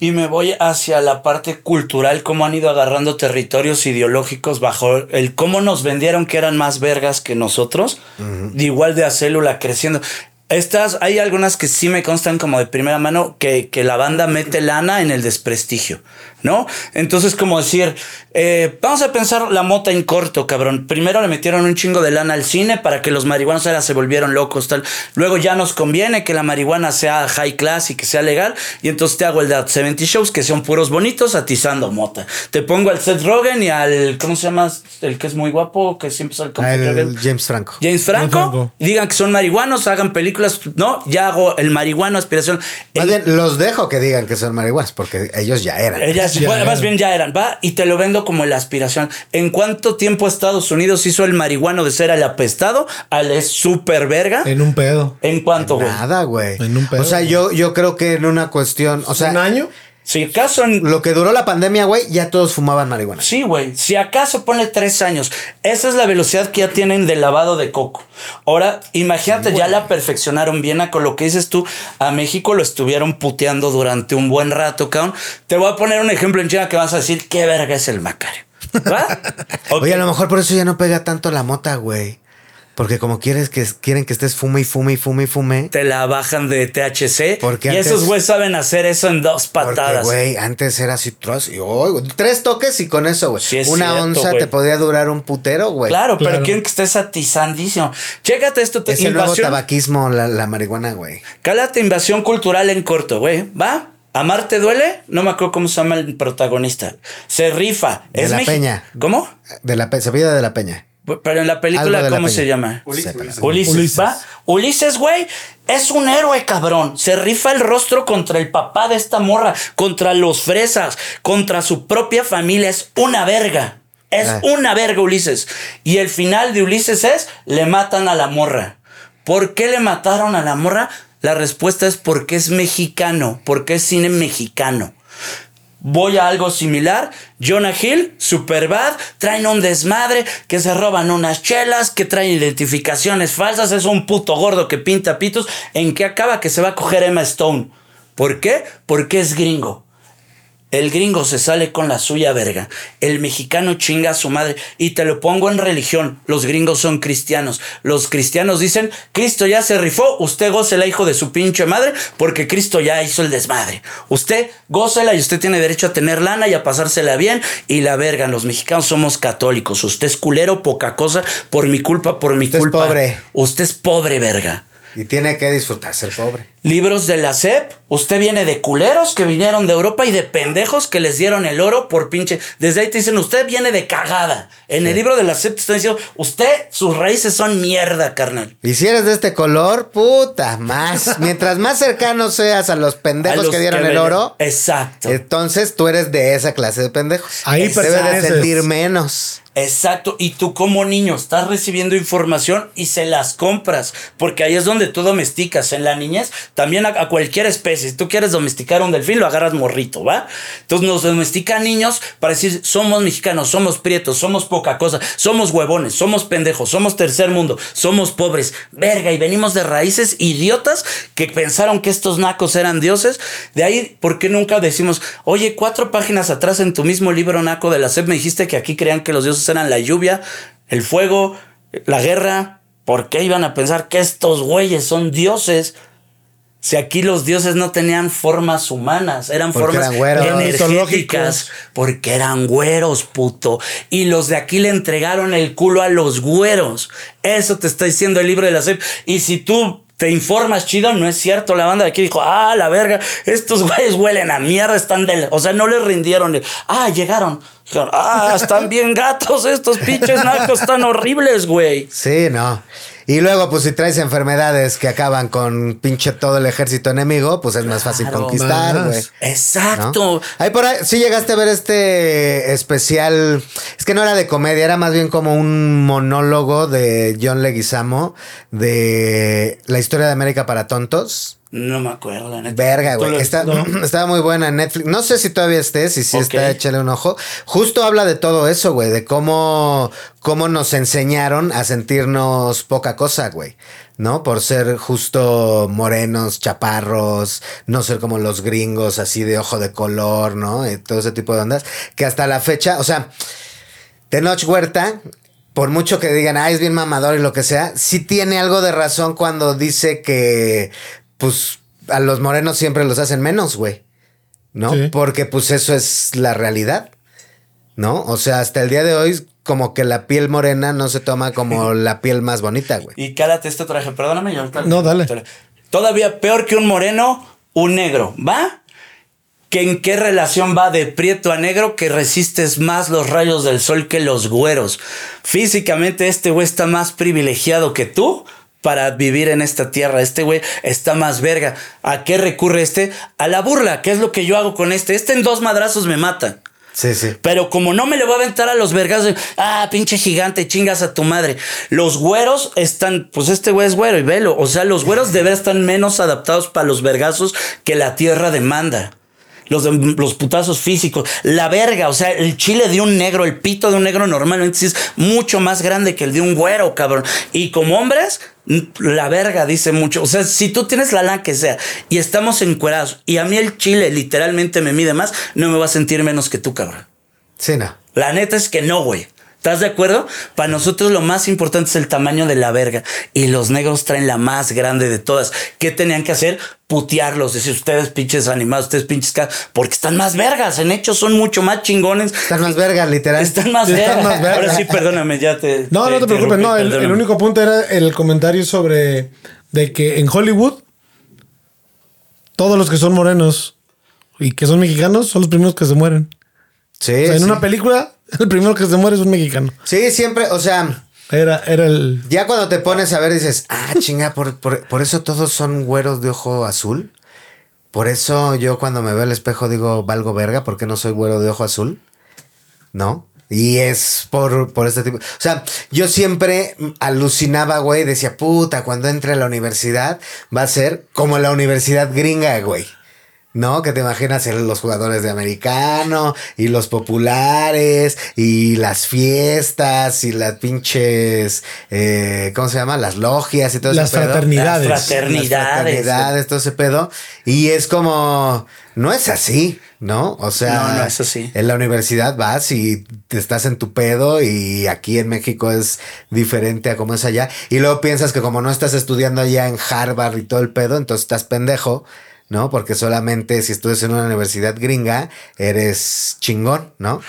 Y me voy hacia la parte cultural, cómo han ido agarrando territorios ideológicos bajo el cómo nos vendieron que eran más vergas que nosotros, de igual de a célula creciendo. Estas, hay algunas que sí me constan como de primera mano que, que la banda mete lana en el desprestigio, ¿no? Entonces, como decir, eh, vamos a pensar la mota en corto, cabrón. Primero le metieron un chingo de lana al cine para que los marihuanos ahora se volvieron locos, tal. Luego ya nos conviene que la marihuana sea high class y que sea legal. Y entonces te hago el That 70 Shows que son puros bonitos atizando mota. Te pongo al Seth Rogen y al, ¿cómo se llama? El que es muy guapo, que siempre sale con Ah, el. James Franco. James Franco, digan que son marihuanos, hagan películas, no, ya hago el marihuano aspiración. Más El- bien, los dejo que digan que son marihuanas porque ellos ya eran. ellas, Ya bueno, más bien ya eran, va, y te lo vendo como la aspiración. ¿En cuánto tiempo Estados Unidos hizo el marihuano de ser al apestado al es super verga? En un pedo. ¿En cuánto, güey? Nada, güey. En un pedo. O sea, yo, yo creo que en una cuestión, o sea, ¿Un año? Si acaso en, lo que duró la pandemia, güey, ya todos fumaban marihuana. Sí, güey. Si acaso ponle tres años. Esa es la velocidad que ya tienen de lavado de coco. Ahora, imagínate, ya la perfeccionaron bien a con lo que dices tú. A México lo estuvieron puteando durante un buen rato, cabrón. Te voy a poner un ejemplo en China que vas a decir qué verga es el Macario. Oye, a lo mejor por eso ya no pega tanto la mota, güey. Porque como quieres que quieren que estés fume y fume y fume y fume. Te la bajan de THC. Porque y antes- esos güeyes saben hacer eso en dos patadas. güey, antes era así, tros- y, oh, güey, tres toques y con eso, güey. Sí, es Una cierto, onza te podía durar un putero, güey. Claro, pero Claro. quieren que estés atizandísimo. Chécate esto. Te Es el nuevo invasión- tabaquismo, la, la marihuana, güey. Cálate invasión cultural en corto, güey. ¿Va? ¿Amar te duele? No me acuerdo cómo se llama el protagonista. Se rifa. De es la Peña. ¿Cómo? De la pe- se pide de la peña. Pero en la película, la ¿cómo se llama? Ulises. Ulises. Ulises, Ulises. ¿va? Ulises, güey, es un héroe, cabrón. Se rifa el rostro contra el papá de esta morra, contra los fresas, contra su propia familia. Es una verga. Es Ah. una verga, Ulises. Y el final de Ulises es, le matan a la morra. ¿Por qué le mataron a la morra? La respuesta es porque es mexicano, porque es cine mexicano. Voy a algo similar. Jonah Hill, Superbad, traen un desmadre, que se roban unas chelas, que traen identificaciones falsas, es un puto gordo que pinta pitos. ¿En qué acaba? Que se va a coger Emma Stone. ¿Por qué? Porque es gringo. El gringo se sale con la suya verga. El mexicano chinga a su madre. Y te lo pongo en religión. Los gringos son cristianos. Los cristianos dicen, Cristo ya se rifó, usted gócela hijo de su pinche madre, porque Cristo ya hizo el desmadre. Usted gócela y usted tiene derecho a tener lana y a pasársela bien. Y la verga, los mexicanos somos católicos. Usted es culero, poca cosa, por mi culpa, por mi Usted es culpa. pobre. Usted es pobre, verga. Y tiene que disfrutar ser pobre. Libros de la SEP. Usted viene de culeros que vinieron de Europa y de pendejos que les dieron el oro por pinche. Desde ahí te dicen, usted viene de cagada. En el libro de la SEP te están diciendo, usted, sus raíces son mierda, carnal. Y si eres de este color, puta, más. Mientras más cercano seas a los A pendejos los que dieron el oro, Exacto. entonces tú eres de esa clase de pendejos. Ahí Debes de sentir menos. Exacto, y tú como niño estás recibiendo información y se las compras, porque ahí es donde tú domesticas, en la niñez, también a, cualquier especie, si tú quieres domesticar un delfín, lo agarras morrito, ¿va? Entonces nos domestican niños para decir, somos mexicanos, somos prietos, somos poca cosa, somos huevones, somos pendejos, somos tercer mundo, somos pobres, verga, y venimos de raíces idiotas que pensaron que estos nacos eran dioses, de ahí, ¿por qué nunca decimos, oye, cuatro páginas atrás en tu mismo libro naco de la SEP me dijiste que aquí creían que los dioses eran la lluvia, el fuego, la guerra. ¿Por qué iban a pensar que estos güeyes son dioses? Si aquí los dioses no tenían formas humanas, eran Porque formas eran güeros. energéticas, porque eran güeros, puto. Y los de aquí le entregaron el culo a los güeros. Eso te está diciendo el libro de la SEP. Y si tú te informas chido, no es cierto. La banda de aquí dijo, ah, la verga, estos güeyes huelen a mierda, están del. O sea, no les rindieron. Ah, llegaron. Dijeron, ah, están bien gatos estos pinches nacos, están horribles, güey. Sí, no. Y luego, pues si traes enfermedades que acaban con pinche todo el ejército enemigo, pues es más fácil Claro. conquistar, güey. ¿no? Exacto. Ahí por ahí, sí llegaste a ver este especial. Es que no era de comedia, era más bien como un monólogo de John Leguizamo de la historia de América para tontos. No me acuerdo, la neta. Verga, ¿Tú güey. Está- no? Estaba muy buena en Netflix. No sé si todavía esté, si sí Ok. está, échale un ojo. Justo habla de todo eso, güey. De cómo, cómo nos enseñaron a sentirnos poca cosa, güey. ¿No? Por ser justo morenos, chaparros, no ser como los gringos, así de ojo de color, ¿no? Y todo ese tipo de ondas. Que hasta la fecha, o sea, Tenoch Huerta, por mucho que digan, ah, es bien mamador y lo que sea, sí tiene algo de razón cuando dice que, pues, a los morenos siempre los hacen menos, güey. ¿No? Sí. Porque, pues, eso es la realidad. ¿No? O sea, hasta el día de hoy, como que la piel morena no se toma como la piel más bonita, güey. Y cálate este traje, perdóname. Yo No, dale. Todavía peor que un moreno, un negro, ¿va? ¿Que ¿En qué relación va de prieto a negro que resistes más los rayos del sol que los güeros? Físicamente este güey está más privilegiado que tú para vivir en esta tierra. Este güey está más verga. ¿A qué recurre este? A la burla, ¿qué es lo que yo hago con este? Este en dos madrazos me mata. Sí, sí. Pero como no me le voy a aventar a los vergazos, ah, pinche gigante, chingas a tu madre. Los güeros están, pues este güey es güero y velo. O sea, los güeros de verdad están menos adaptados para los vergazos que la tierra demanda. Los, los putazos físicos, la verga, o sea, el chile de un negro, el pito de un negro normalmente es mucho más grande que el de un güero, cabrón. Y como hombres, la verga dice mucho. O sea, si tú tienes la lana que sea y estamos encuerados y a mí el chile literalmente me mide más, no me va a sentir menos que tú, cabrón. Sí, no. La neta es que no, güey. ¿Estás de acuerdo? Para nosotros lo más importante es el tamaño de la verga. Y los negros traen la más grande de todas. ¿Qué tenían que hacer? Putearlos. Decir, ustedes pinches animados, ustedes pinches ca-", Porque están más vergas. En hechos son mucho más chingones. Están más vergas, literal. Están más Están vergas. más vergas. Ahora sí, perdóname, ya te. No, no te preocupes, no. El, único punto era el comentario sobre de que en Hollywood todos los que son morenos y que son mexicanos son los primeros que se mueren. Sí, O sea, en sí. una película, el primero que se muere es un mexicano. Sí, siempre, o sea, Era, era el. Ya cuando te pones a ver dices, ah, chinga, por, por, por eso todos son güeros de ojo azul. Por eso yo cuando me veo al espejo digo, valgo verga, ¿por qué no soy güero de ojo azul? ¿No? Y es por, por este tipo. O sea, yo siempre alucinaba, güey, decía, puta, cuando entre a la universidad va a ser como la universidad gringa, güey. ¿No? Que te imaginas ser los jugadores de americano y los populares y las fiestas y las pinches, eh, ¿cómo se llama? Las logias y todo Las ese pedo. fraternidades. Las fraternidades. Las fraternidades, todo ese pedo. Y es como, no es así, ¿no? O sea, No, no es así. En la universidad vas y te estás en tu pedo y aquí en México es diferente a como es allá. Y luego piensas que como no estás estudiando allá en Harvard y todo el pedo, entonces estás pendejo. ¿No? Porque solamente si estudias en una universidad gringa, eres chingón, ¿no?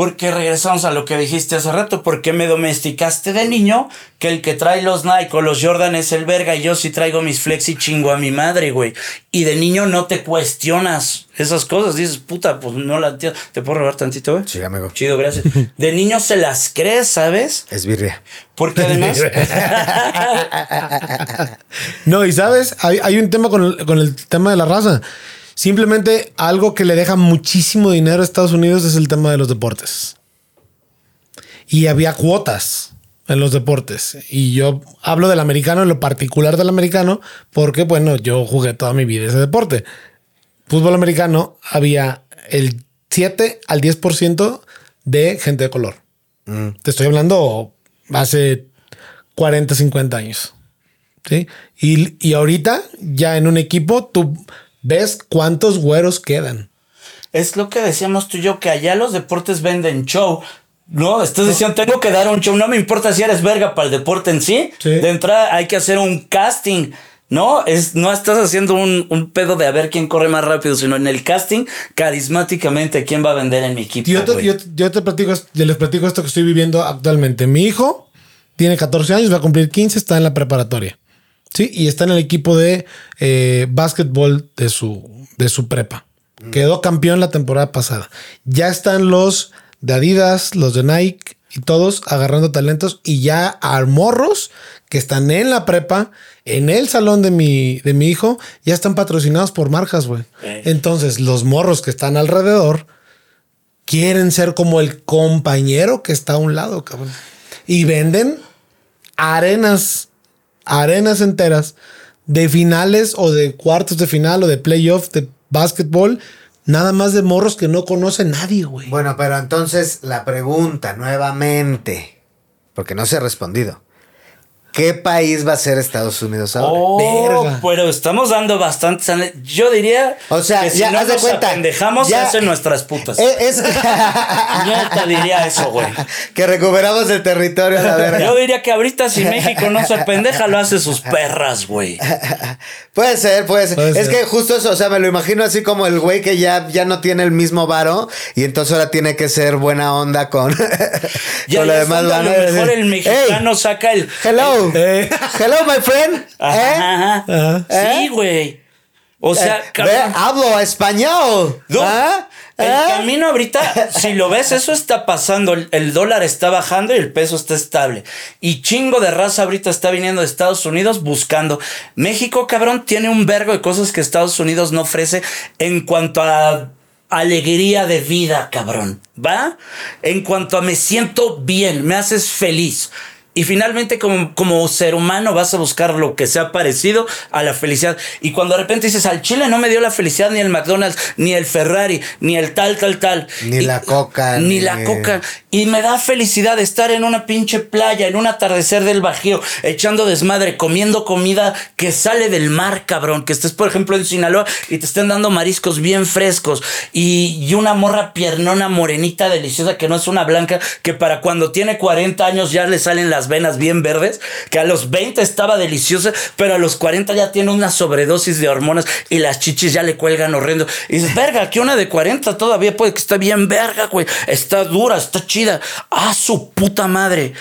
Porque regresamos a lo que dijiste hace rato, porque me domesticaste de niño que el que trae los Nike o los Jordan es el verga y yo sí traigo mis flex y chingo a mi madre, güey. Y de niño no te cuestionas esas cosas, dices, puta, pues no la entiendo. ¿Te puedo robar tantito, güey? Sí, amigo. Chido, gracias. De niño se las crees, ¿sabes? Es birria. Porque además... No, y sabes, hay, hay un tema con el, con el tema de la raza. Simplemente algo que le deja muchísimo dinero a Estados Unidos es el tema de los deportes. Y había cuotas en los deportes. Y yo hablo del americano, en lo particular del americano, porque, bueno, yo jugué toda mi vida ese deporte. Fútbol americano había el 7 al 10% de gente de color. Te estoy hablando hace 40, 50 años. ¿sí? Y, y ahorita, ya en un equipo, tú ves cuántos güeros quedan. Es lo que decíamos tú y yo, que allá los deportes venden show. No, estás diciendo, tengo que dar un show. No me importa si eres verga para el deporte en sí. Sí. De entrada hay que hacer un casting. No, es, no estás haciendo un, un pedo de a ver quién corre más rápido, sino en el casting, carismáticamente, quién va a vender en mi equipo. Yo te, yo, yo te platico, yo les platico esto que estoy viviendo actualmente. Mi hijo tiene 14 años, va a cumplir 15, está en la preparatoria. Sí, y está en el equipo de eh, básquetbol de su, de su prepa. Quedó campeón la temporada pasada. Ya están los de Adidas, los de Nike y todos agarrando talentos y ya a morros que están en la prepa, en el salón de mi, de mi hijo, ya están patrocinados por marcas, güey. Eh. Entonces, los morros que están alrededor quieren ser como el compañero que está a un lado, cabrón. Y venden arenas, arenas enteras de finales o de cuartos de final o de playoff de básquetbol, nada más de morros que no conoce nadie, güey. Bueno, pero entonces la pregunta nuevamente, porque no se ha respondido. ¿Qué país va a ser Estados Unidos ahora? Oh, Verga. pero estamos dando bastantes. Yo diría o sea, que si ya no haz de nos cuenta. nuestras putas. Eh, Es, Neta diría eso, güey. que recuperamos el territorio la verga. Yo diría que ahorita si México no se pendeja, lo hace sus perras, güey. Puede ser, puede ser. Puede es ser. que justo eso, o sea, me lo imagino así como el güey que ya, ya no tiene el mismo varo y entonces ahora tiene que ser buena onda con, Ya, con ya demás a lo mejor el Hey, mexicano saca el. hello, Eh. hello, my friend. Ajá, ¿Eh? ajá. Ajá. Sí, güey. O sea, Eh, cabrón. ve, hablo español. No, ¿Ah? El ¿Ah? camino ahorita, si lo ves, eso está pasando. El, el dólar está bajando y el peso está estable. Y chingo de raza ahorita está viniendo de Estados Unidos buscando. México, cabrón, tiene un vergo de cosas que Estados Unidos no ofrece en cuanto a alegría de vida, cabrón. ¿Va? En cuanto a me siento bien, me haces feliz. Y finalmente, como, como ser humano, vas a buscar lo que sea parecido a la felicidad. Y cuando de repente dices, al Chile no me dio la felicidad ni el McDonald's, ni el Ferrari, ni el tal, tal, tal. Ni Y- la coca, Ni, ni- la coca. Y me da felicidad estar en una pinche playa, en un atardecer del Bajío, echando desmadre, comiendo comida que sale del mar, cabrón. Que estés, por ejemplo, en Sinaloa y te estén dando mariscos bien frescos. Y, y una morra piernona, morenita, deliciosa, que no es una blanca, que para cuando tiene 40 años ya le salen las venas bien verdes. Que a los 20 estaba deliciosa, pero a los 40 ya tiene una sobredosis de hormonas y las chichis ya le cuelgan horrendo. Y dices, verga, que una de 40 todavía puede que esté bien verga, güey. Está dura, está chida. Ah, su puta madre.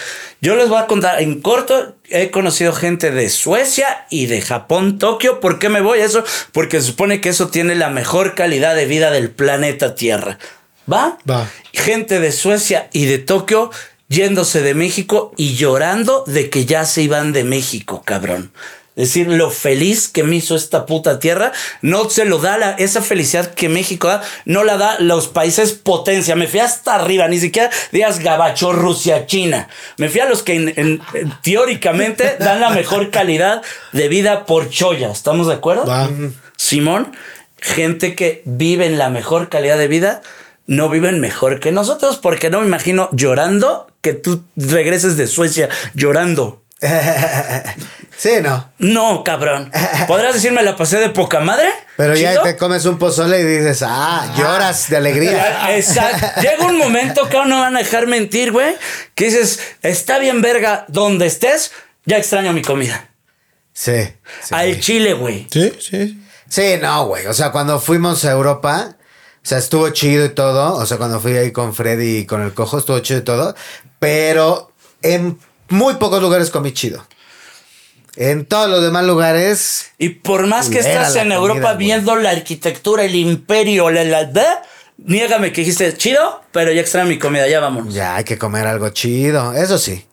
Yo les voy a contar en corto. He conocido gente de Suecia y de Japón, Tokio. ¿Por qué me voy a eso? Porque se supone que eso tiene la mejor calidad de vida del planeta Tierra. ¿Va? Va. Gente de Suecia y de Tokio yéndose de México y llorando de que ya se iban de México, cabrón. Decir lo feliz que me hizo esta puta tierra, no se lo da la, esa felicidad que México da, no la da los países potencia. Me fui hasta arriba, ni siquiera digas Gabacho, Rusia, China. Me fui a los que en- en- en- teóricamente dan la mejor calidad de vida por cholla. ¿Estamos de acuerdo? Simón, gente que vive en la mejor calidad de vida, no viven mejor que nosotros, porque no me imagino llorando que tú regreses de Suecia llorando. sí, no. No, cabrón. ¿Podrás decirme la pasé de poca madre? Pero ya te comes un pozole y dices, ah, lloras de alegría. Exacto. Llega un momento que no van a dejar mentir, güey. Que dices, está bien verga donde estés, ya extraño mi comida. Sí. sí. Al chile, güey. Sí, sí. Sí, no, güey. O sea, cuando fuimos a Europa, o sea, estuvo chido y todo. O sea, cuando fui ahí con Freddy y con el cojo, estuvo chido y todo. Pero en muy pocos lugares comí chido. En todos los demás lugares, Y por más que estás en comida, Europa güey. viendo la arquitectura, el imperio, la, la, la, niégame que dijiste chido, pero ya extraño mi comida, ya vamos. ya hay que comer algo chido. Eso sí.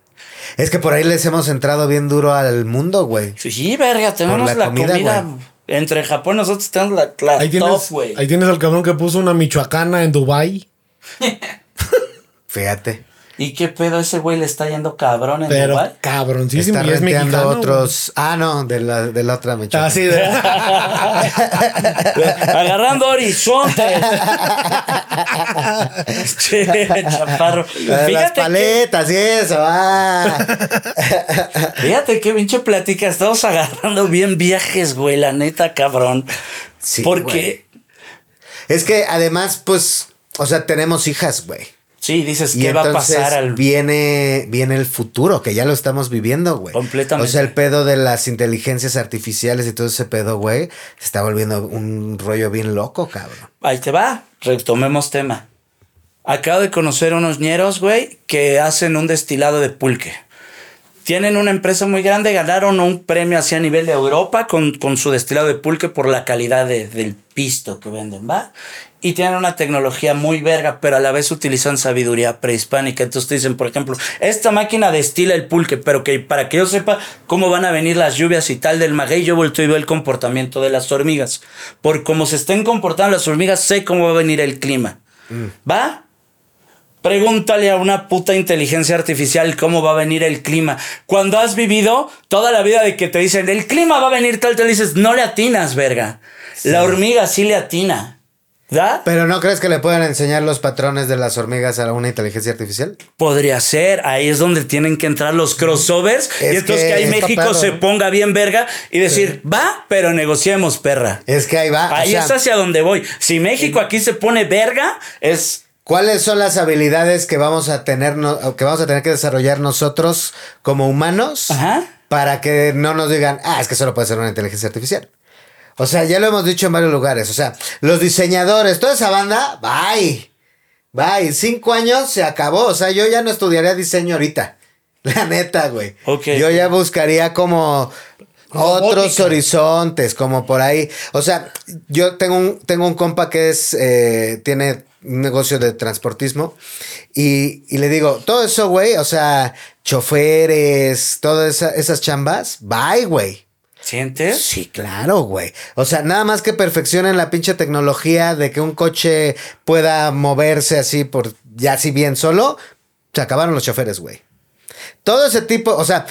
Es que por ahí les hemos entrado bien duro al mundo, güey. Sí, verga, tenemos la la, comida. Entre Japón nosotros tenemos la, la Ahí top, tienes, güey. ahí tienes al cabrón que puso una michoacana en Dubai. Fíjate. ¿Y qué pedo ese güey le está yendo cabrón en Pero Dubái? cabroncísimo. Está y es mexicano. otros. Ah, no, de la, de la otra mecha. Así de. Agarrando horizontes. che, chaparro. Las Fíjate que, paletas y eso, ah. fíjate qué pinche plática. Estamos agarrando bien viajes, güey, la neta, cabrón. Sí, Porque, Es que además, pues, o sea, tenemos hijas, güey. Sí, dices, Y ¿qué va a pasar al viene, viene el futuro, que ya lo estamos viviendo, güey. Completamente. O sea, el pedo de las inteligencias artificiales y todo ese pedo, güey, se está volviendo un rollo bien loco, cabrón. Ahí te va, retomemos tema. Acabo de conocer unos ñeros, güey, que hacen un destilado de pulque. Tienen una empresa muy grande, ganaron un premio así a nivel de Europa con, con su destilado de pulque por la calidad de- del pisto que venden, ¿va? Y tienen una tecnología muy verga, pero a la vez utilizan sabiduría prehispánica. Entonces te dicen, por ejemplo, esta máquina destila el pulque, pero que para que yo sepa cómo van a venir las lluvias y tal del maguey, yo volteo y veo el comportamiento de las hormigas. Por cómo se estén comportando las hormigas, sé cómo va a venir el clima. ¿Va? Pregúntale a una puta inteligencia artificial cómo va a venir el clima. Cuando has vivido toda la vida de que te dicen, el clima va a venir tal, te dices, no le atinas, verga. La hormiga sí le atina. ¿Da? Pero ¿no crees que le puedan enseñar los patrones de las hormigas a una inteligencia artificial? Podría ser, ahí es donde tienen que entrar los crossovers Es y entonces que que ahí México se ponga bien verga y decir, va, pero negociemos, perra. Es que ahí va. o Ahí sea, es hacia donde voy. Si México aquí se pone verga, es ¿Cuáles son las habilidades que vamos a tener, no- que vamos a tener que desarrollar nosotros como humanos Ajá. para que no nos digan, ah, es que solo puede ser una inteligencia artificial? O sea, ya lo hemos dicho en varios lugares. O sea, los diseñadores, toda esa banda, bye. Bye. Cinco años se acabó. O sea, yo ya no estudiaría diseño ahorita. La neta, güey. Ok. Yo ya buscaría como otros horizontes, como por ahí. O sea, yo tengo un, tengo un compa que es, eh, tiene un negocio de transportismo y, y le digo, todo eso, güey, o sea, choferes, todas esa- esas chambas, bye, güey. ¿Sientes? Sí, claro, güey. O sea, nada más que perfeccionen la pinche tecnología de que un coche pueda moverse así por ya así bien solo, se acabaron los choferes, güey. Todo ese tipo, o sea,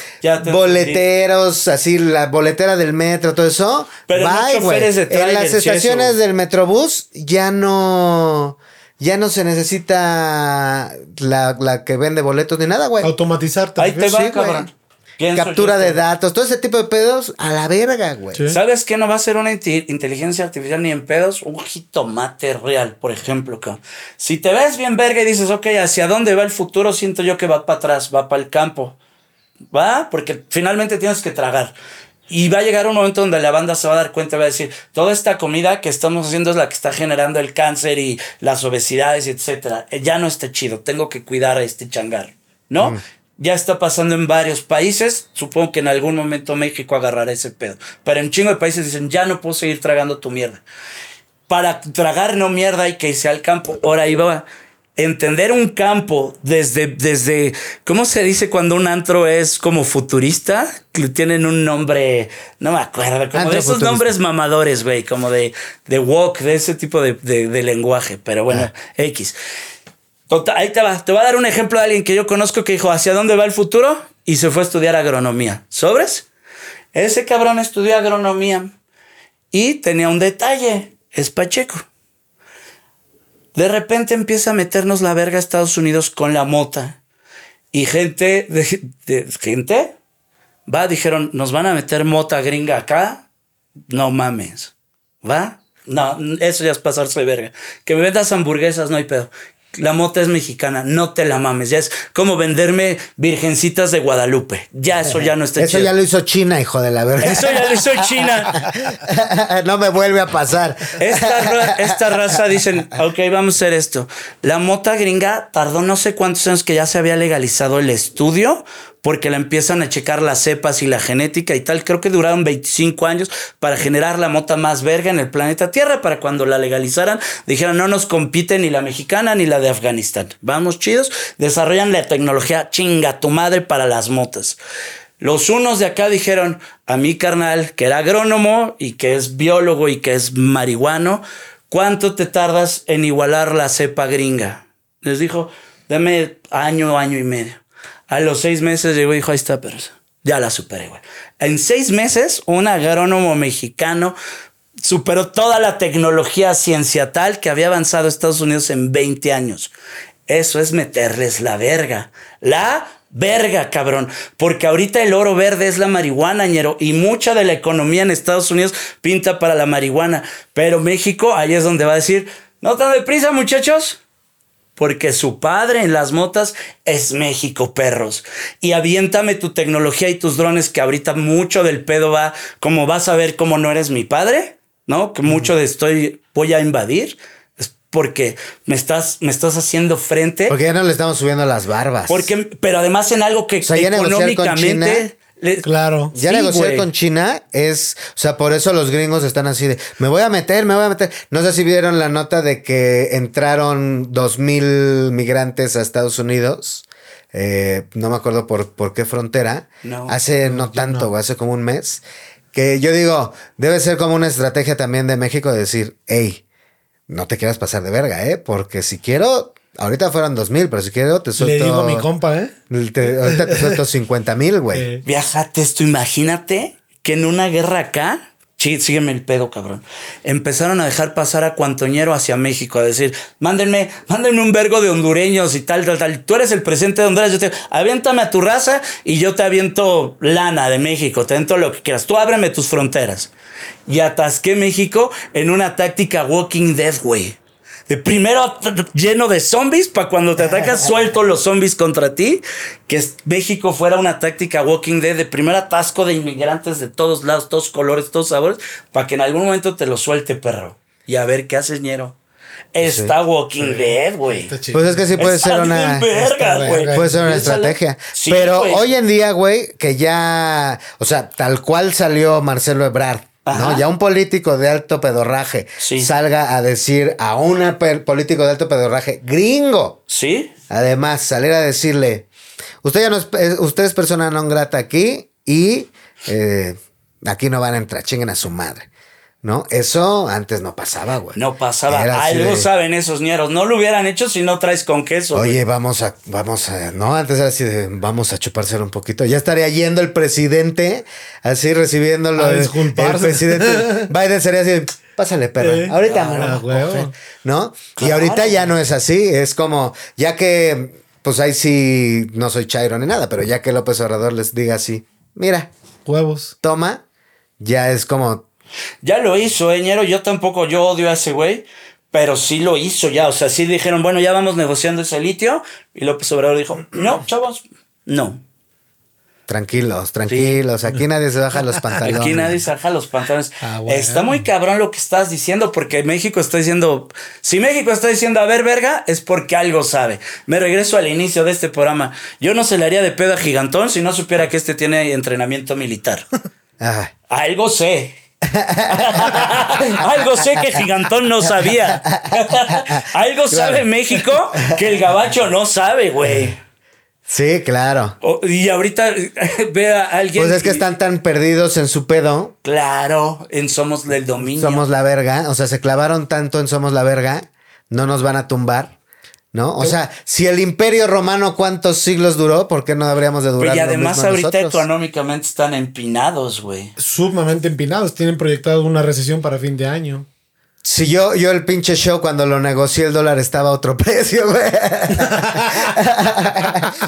boleteros, así la boletera del metro, todo eso. Pero no bye, de En las estaciones del Metrobús ya no ya no se necesita la, la que vende boletos ni nada, güey. Automatizar. Ahí te va, Sí, cabrón. Captura de datos, todo ese tipo de pedos a la verga, güey. Sí. ¿Sabes qué no va a ser una inte- inteligencia artificial ni en pedos? Un jitomate real, por ejemplo. cabrón. Si te ves bien verga y dices, ok, ¿hacia dónde va el futuro? Siento yo que va para atrás, va para el campo. ¿Va? Porque finalmente tienes que tragar. Y va a llegar un momento donde la banda se va a dar cuenta y va a decir, toda esta comida que estamos haciendo es la que está generando el cáncer y las obesidades, etcétera. Ya no está chido, tengo que cuidar a este changar, ¿no? Ya está pasando en varios países. Supongo que en algún momento México agarrará ese pedo. Pero en chingo de países dicen, ya no puedo seguir tragando tu mierda. Para tragar no mirda hay que irse al campo. Ahora ahí va. entender un campo desde, desde, ¿cómo se dice cuando un antro es como futurista? Que tienen un nombre, no me acuerdo, como de esos nombres mamadores, güey, como de, de walk, de ese tipo de, de- de lenguaje, pero bueno, X. Ahí te va, te voy a dar un ejemplo de alguien que yo conozco que dijo, ¿hacia dónde va el futuro? Y se fue a estudiar agronomía. ¿Sobres? Ese cabrón estudió agronomía y tenía un detalle, es Pacheco. De repente empieza a meternos la verga a Estados Unidos con la mota. Y gente, de, gente, va, dijeron, nos van a meter mota gringa acá. No mames. ¿Va? No, eso ya es pasarse verga. Que me vendas hamburguesas, no hay pedo. La mota es mexicana, no te la mames. Ya es como venderme virgencitas de Guadalupe. Ya eso ya no está Eso chido. ya lo hizo China, hijo de la verga. Eso ya lo hizo China. no me vuelve a pasar. Esta, ra- esta raza dicen, ok, vamos a hacer esto. La mota gringa tardó no sé cuántos años que ya se había legalizado el estudio porque la empiezan a checar las cepas y la genética y tal. Creo que duraron 25 años para generar la mota más verga en el planeta Tierra para cuando la legalizaran dijeron no nos compite ni la mexicana ni la de Afganistán. Vamos chidos, desarrollan la tecnología chinga tu madre para las motas. Los unos de acá dijeron a mi carnal, que era agrónomo y que es biólogo y que es marihuano, ¿cuánto te tardas en igualar la cepa gringa? Les dijo, dame año, año y medio. A los seis meses llegó y dijo, ahí está, pero ya la superé, güey. En seis meses, un agrónomo mexicano superó toda la tecnología cienciatal que había avanzado Estados Unidos en 20 años. Eso es meterles la verga. La verga, cabrón. Porque ahorita el oro verde es la marihuana, ñero. Y mucha de la economía en Estados Unidos pinta para la marihuana. Pero México, ahí es donde va a decir, no tan deprisa, muchachos. Porque su padre en las motas es México, perros. Y aviéntame tu tecnología y tus drones, que ahorita mucho del pedo va, como vas a ver cómo no eres mi padre, ¿no? Que mucho de estoy, voy a invadir. Es porque me estás, me estás haciendo frente. Porque ya no le estamos subiendo las barbas. Porque, pero además en algo que sea, ya negociar con económicamente. Claro. Ya Sí, negociar con China es, o sea, por eso los gringos están así de, me voy a meter, me voy a meter. No sé si vieron la nota de que entraron dos mil migrantes a Estados Unidos. Eh, no me acuerdo por, por qué frontera. No. Hace no tanto, güey, hace como un mes. Que yo digo, debe ser como una estrategia también de México de decir, hey, no te quieras pasar de verga, ¿eh? Porque si quiero, ahorita fueron dos mil, pero si quiero te Le suelto. digo a mi compa, ¿eh? te- ahorita te suelto 50 mil, güey. Viajate esto, imagínate que en una guerra acá, sí, sígueme el pedo, cabrón. Empezaron a dejar pasar a Cuantoñero hacia México, a decir, mándenme, mándenme un vergo de hondureños y tal, tal, tal. Tú eres el presidente de Honduras, yo te aviéntame a tu raza y yo te aviento lana de México, te aviento lo que quieras. Tú ábreme tus fronteras. Y atasqué México en una táctica Walking Dead, güey. De primero lleno de zombies para cuando te atacas suelto los zombies contra ti. Que es- México fuera una táctica Walking Dead de primer atasco de inmigrantes de todos lados, todos colores, todos sabores, para que en algún momento te lo suelte, perro. Y a ver qué haces, ñero. Está Walking Dead, güey. Pues es que sí puede Está ser una. verga, güey. Puede ser una estrategia. Sí, Pero hoy en día, güey, que ya. O sea, tal cual salió Marcelo Ebrard. Ajá. ¿no? Ya un político de alto pedorraje Sí. salga a decir a un político de alto pedorraje gringo. ¿Sí? Además, salir a decirle: Usted ya no es, usted es persona no grata aquí y eh, aquí no van a entrar, chinguen a su madre. ¿No? Eso antes no pasaba, güey. No pasaba. Algo de- saben esos ñeros. No lo hubieran hecho si no traes con queso. güey. Oye, vamos a, vamos a, no, antes era así de, vamos a chupárselo un poquito. Ya estaría yendo el presidente, así recibiéndolo. A el- disculparse. El presidente Biden sería así, pásale, perra. Eh, ahorita me lo ah, voy a huevo. coger", ¿no? Y ahorita ya no es así, es como, ya que, pues ahí sí, no soy chairo ni nada, pero ya que López Obrador les diga así, mira, Huevos. toma, ya es como, Ya lo hizo, eh, ñero. Yo tampoco, yo odio a ese güey. Pero sí lo hizo ya. O sea, sí dijeron, bueno, ya vamos negociando ese litio. Y López Obrador dijo, no, chavos, no. tranquilos, tranquilos, aquí nadie se baja los pantalones. Aquí nadie saca los pantalones. Ah, bueno. Está muy cabrón lo que estás diciendo, porque México está diciendo. Si México está diciendo, a ver, verga, es porque algo sabe. Me regreso al inicio de este programa. Yo no se le haría de pedo a Gigantón si no supiera que este tiene entrenamiento militar. Ah, algo sé. Algo sé que Gigantón no sabía. Algo sabe México que el gabacho no sabe, güey. Sí, claro. O- y ahorita ve a alguien. Pues es que están tan perdidos en su pedo. Claro, en Somos del Dominio. Somos la verga. O sea, se clavaron tanto en Somos la verga. No nos van a tumbar. ¿No? O sea, si el imperio romano cuántos siglos duró, ¿por qué no habríamos de durar? Pero y lo además mismo ahorita nosotros? económicamente están empinados, güey. Sumamente empinados. Tienen proyectado una recesión para fin de año. Si yo, yo el pinche show cuando lo negocié el dólar estaba a otro precio, güey.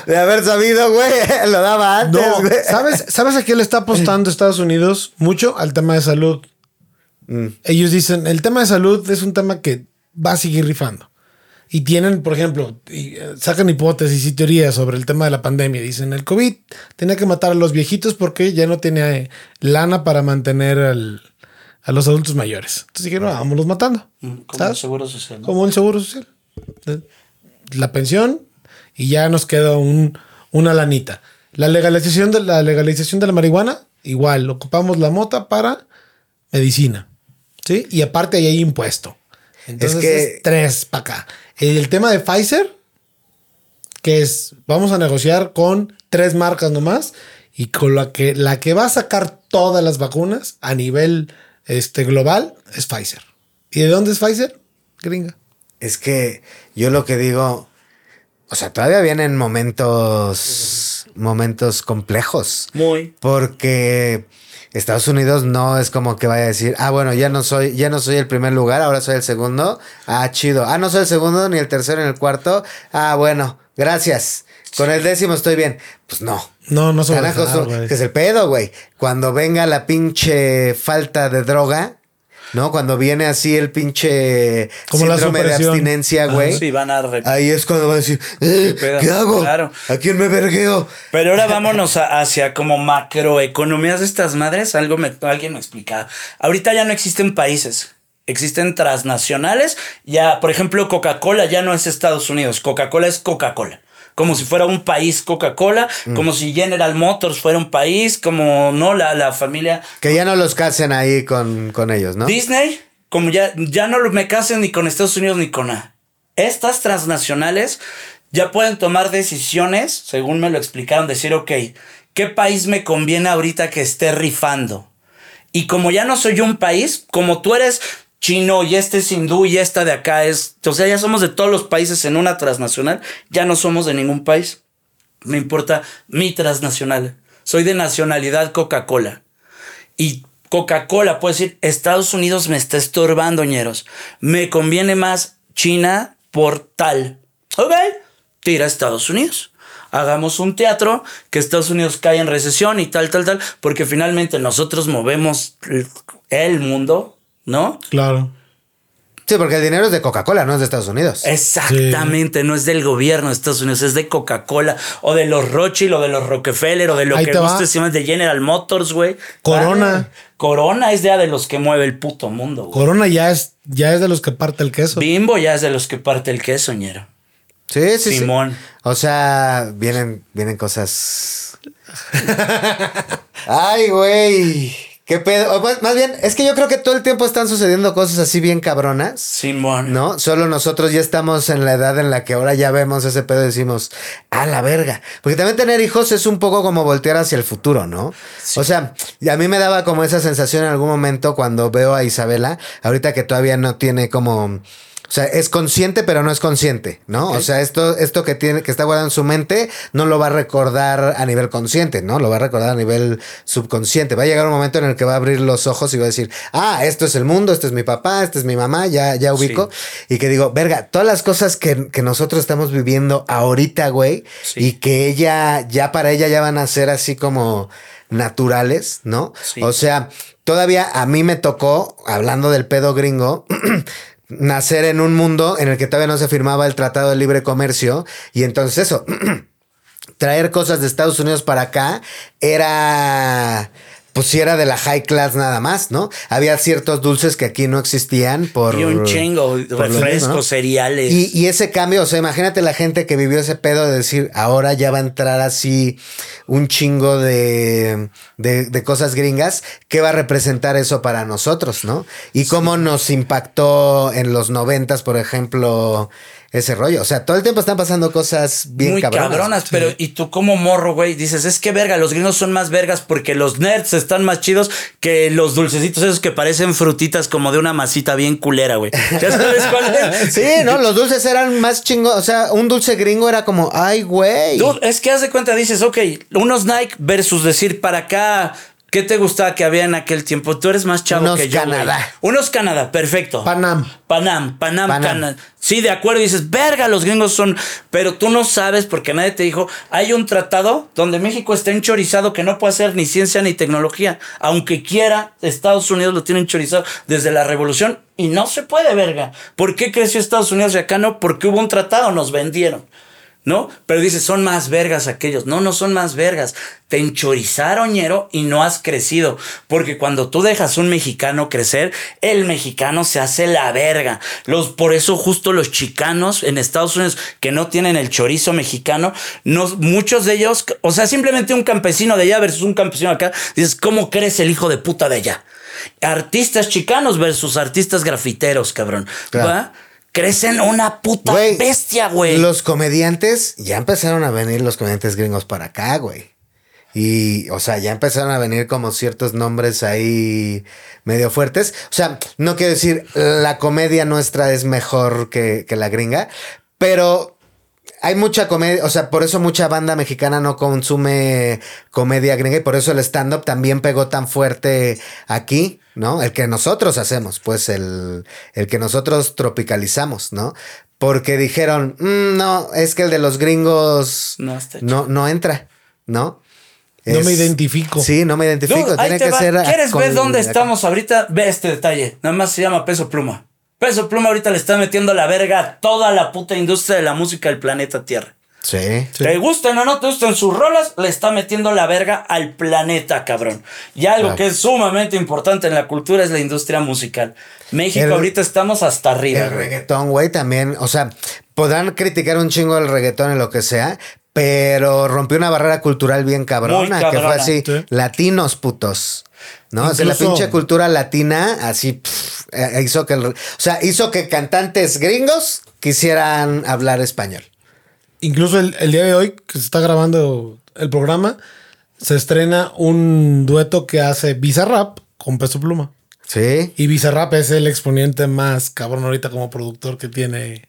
De haber sabido, güey, lo daba antes, No, güey. ¿sabes, ¿sabes a qué le está apostando Estados Unidos? Mucho al tema de salud. Mm. Ellos dicen, el tema de salud es un tema que va a seguir rifando. Y tienen, por ejemplo, y, eh, sacan hipótesis y teorías sobre el tema de la pandemia. Dicen, el COVID tenía que matar a los viejitos porque ya no tiene eh, lana para mantener al- a los adultos mayores. Entonces dijeron, vámonos matando. Mm, Como el seguro social. ¿no? Como el seguro social. La pensión y ya nos queda un, una lanita. La legalización, de la legalización de la marihuana, igual, ocupamos la mota para medicina. ¿Sí? Y aparte ahí hay impuesto. Entonces que- es tres para acá. El tema de Pfizer, que es, vamos a negociar con tres marcas nomás y con la que, la que va a sacar todas las vacunas a nivel este, global es Pfizer. ¿Y de dónde es Pfizer? Gringa. Es que yo lo que digo, o sea, todavía vienen momentos, momentos complejos. Muy. Porque Estados Unidos no es como que vaya a decir, ah, bueno, ya no soy, ya no soy el primer lugar, ahora soy el segundo. Ah, chido. Ah, no soy el segundo, ni el tercero, ni el cuarto. Ah, bueno, gracias. Con el décimo estoy bien. Pues no. No, no se va a Carajo, dejar, so- güey. que es el pedo, güey. Cuando venga la pinche falta de droga, ¿no? Cuando viene así el pinche Como la síndrome de supresión. abstinencia, güey. Sí, van a rep- Ahí es cuando van a decir, eh? ¿qué hago? Claro. ¿A quién me vergueo? Pero ahora vámonos a- hacia como macroeconomías de estas madres. Algo me, alguien me explicaba. Ahorita ya no existen países. Existen transnacionales. Ya, por ejemplo, Coca-Cola ya no es Estados Unidos. Coca-Cola es Coca-Cola. Como si fuera un país Coca-Cola, como si General Motors fuera un país, como no la, la familia Que ya no los casen ahí con, con ellos, ¿no? Disney, como ya, ya no me casen ni con Estados Unidos ni con nada. Estas transnacionales ya pueden tomar decisiones, según me lo explicaron, decir, ok, ¿qué país me conviene ahorita que esté rifando? Y como ya no soy un país, como tú eres chino y este es hindú y esta de acá es, o sea, ya somos de todos los países en una transnacional, ya no somos de ningún país. Me importa mi transnacional. Soy de nacionalidad Coca-Cola. Y Coca-Cola puede decir, Estados Unidos me está estorbando, ñeros. Me conviene más China por tal. Ok, tira a Estados Unidos. Hagamos un teatro que Estados Unidos cae en recesión y tal, tal, tal, porque finalmente nosotros movemos el mundo, ¿no? Claro. Sí, porque el dinero es de Coca-Cola, no es de Estados Unidos. Exactamente, no es del gobierno de Estados Unidos, es de Coca-Cola o de los Rothschild o de los Rockefeller o de lo Ahí que guste, si de General Motors, güey. Corona. Vale. Corona es ya de los que mueve el puto mundo, güey. Corona ya es, ya es de los que parte el queso. Bimbo ya es de los que parte el queso, ñero. Sí, sí, sí. Simón. O sea, vienen, vienen cosas. Ay, güey. ¿Qué pedo? O más, bien, es que yo creo que todo el tiempo están sucediendo cosas así bien cabronas. Simón. ¿No? Solo nosotros ya estamos en la edad en la que ahora ya vemos ese pedo y decimos, a la verga. Porque también tener hijos es un poco como voltear hacia el futuro, ¿no? O sea, y a mí me daba como esa sensación en algún momento cuando veo a Isabela, ahorita que todavía no tiene como. O sea, es consciente, pero no es consciente, ¿no? O sea, esto, esto que tiene, que está guardado en su mente, no lo va a recordar a nivel consciente, ¿no? Lo va a recordar a nivel subconsciente. Va a llegar un momento en el que va a abrir los ojos y va a decir, ah, esto es el mundo, este es mi papá, este es mi mamá, ya, ya ubico. Y que digo, verga, todas las cosas que, que nosotros estamos viviendo ahorita, güey, Sí. y que ella, ya para ella ya van a ser así como naturales, ¿no? Sí. O sea, todavía a mí me tocó, hablando del pedo gringo, nacer en un mundo en el que todavía no se firmaba el Tratado de Libre Comercio. Y entonces eso, traer cosas de Estados Unidos para acá era pues sí era de la high class nada más, ¿no? Había ciertos dulces que aquí no existían por... Y un chingo, refrescos, ¿no? cereales. Y, y ese cambio, o sea, imagínate la gente que vivió ese pedo de decir, ahora ya va a entrar así un chingo de, de, de cosas gringas, ¿qué va a representar eso para nosotros, no? Y cómo nos impactó en los noventas, por ejemplo, ese rollo. O sea, todo el tiempo están pasando cosas bien muy cabronas. cabronas, pero y tú como morro, güey, dices, es que verga, los gringos son más vergas porque los nerds están más chidos que los dulcecitos esos que parecen frutitas como de una masita bien culera, güey. ¿Ya sabes cuál es? Sí, no, los dulces eran más chingos. O sea, un dulce gringo era como, ay, güey. Dude, es que haz de cuenta, dices, ok, unos Nike versus decir para acá. ¿Qué te gustaba que había en aquel tiempo? Tú eres más chavo Unos que yo. güey. Canadá. Unos Canadá, perfecto. Panam. Panam, Panam, Panam. Canadá. Sí, de acuerdo, dices, verga, los gringos son. Pero tú no sabes porque nadie te dijo. Hay un tratado donde México está enchorizado que no puede hacer ni ciencia ni tecnología. Aunque quiera, Estados Unidos lo tiene enchorizado desde la revolución y no se puede, verga. ¿Por qué creció Estados Unidos y acá no? Porque hubo un tratado, nos vendieron. ¿No? Pero dices, son más vergas aquellos. No, no son más vergas. Te enchorizaron, ñero, y no has crecido. Porque cuando tú dejas un mexicano crecer, el mexicano se hace la verga. Los, por eso justo los chicanos en Estados Unidos que no tienen el chorizo mexicano, no, muchos de ellos, o sea, simplemente un campesino de allá versus un campesino acá, dices, ¿cómo crece el hijo de puta de allá? Artistas chicanos versus artistas grafiteros, cabrón. Claro. ¿Va? Crecen una puta bestia, güey. Los comediantes, ya empezaron a venir los comediantes gringos para acá, güey. Y, o sea, ya empezaron a venir como ciertos nombres ahí medio fuertes. O sea, no quiero decir la comedia nuestra es mejor que, que la gringa, pero hay mucha comedia, o sea, por eso mucha banda mexicana no consume comedia gringa y por eso el stand-up también pegó tan fuerte aquí, ¿no? El que nosotros hacemos, pues el, el que nosotros tropicalizamos, ¿no? Porque dijeron, "Mm, no, es que el de los gringos No no, no entra, ¿no? No me identifico. Sí, no me identifico. Tiene que va. ser. ¿Quieres ver dónde estamos ahorita? Ve este detalle. Nada más se llama Peso Pluma. Peso Pluma ahorita le está metiendo la verga a toda la puta industria de la música del planeta Tierra. Sí. Te gusten o no te gusten sus rolas, le está metiendo la verga al planeta, cabrón. Y algo Claro. que es sumamente importante en la cultura es la industria musical. México El- ahorita estamos hasta arriba. El güey. reggaetón, güey, también, o sea, podrán criticar un chingo el reggaetón y lo que sea, pero rompió una barrera cultural bien cabrona, que fue así, Sí. latinos putos. ¿No? O sea, la Incluso- pinche cultura latina así pff, eh, hizo que el, o sea, hizo que cantantes gringos quisieran hablar español. Incluso el, el día de hoy, que se está grabando el programa, se estrena un dueto que hace Bizarrap con Peso Pluma. Sí. Y Bizarrap es el exponente más cabrón ahorita como productor que tiene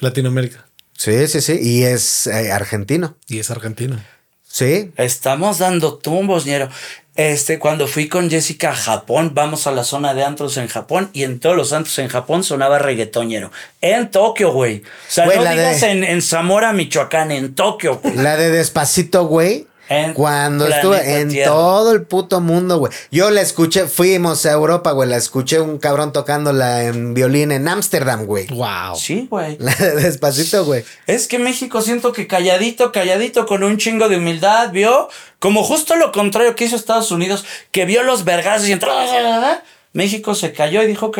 Latinoamérica. Sí, sí, sí, y es eh, argentino. Y es argentino. Sí. Estamos dando tumbos, ñero. Este, cuando fui con Jessica a Japón, vamos a la zona de antros en Japón y en todos los antros en Japón sonaba reggaetoñero. En Tokio, güey. O sea, Güey, no digas de- en, en Zamora, Michoacán, en Tokio. güey. La de Despacito, güey. En Cuando estuve en Tierra. todo el puto mundo, güey. Yo la escuché, fuimos a Europa, güey. La escuché un cabrón tocándola en violín en Ámsterdam, güey. Wow. Sí, güey. Despacito, güey. Es que México siento que calladito, calladito, con un chingo de humildad, vio como justo lo contrario que hizo Estados Unidos, que vio los vergazos y entró. México se cayó y dijo, ok,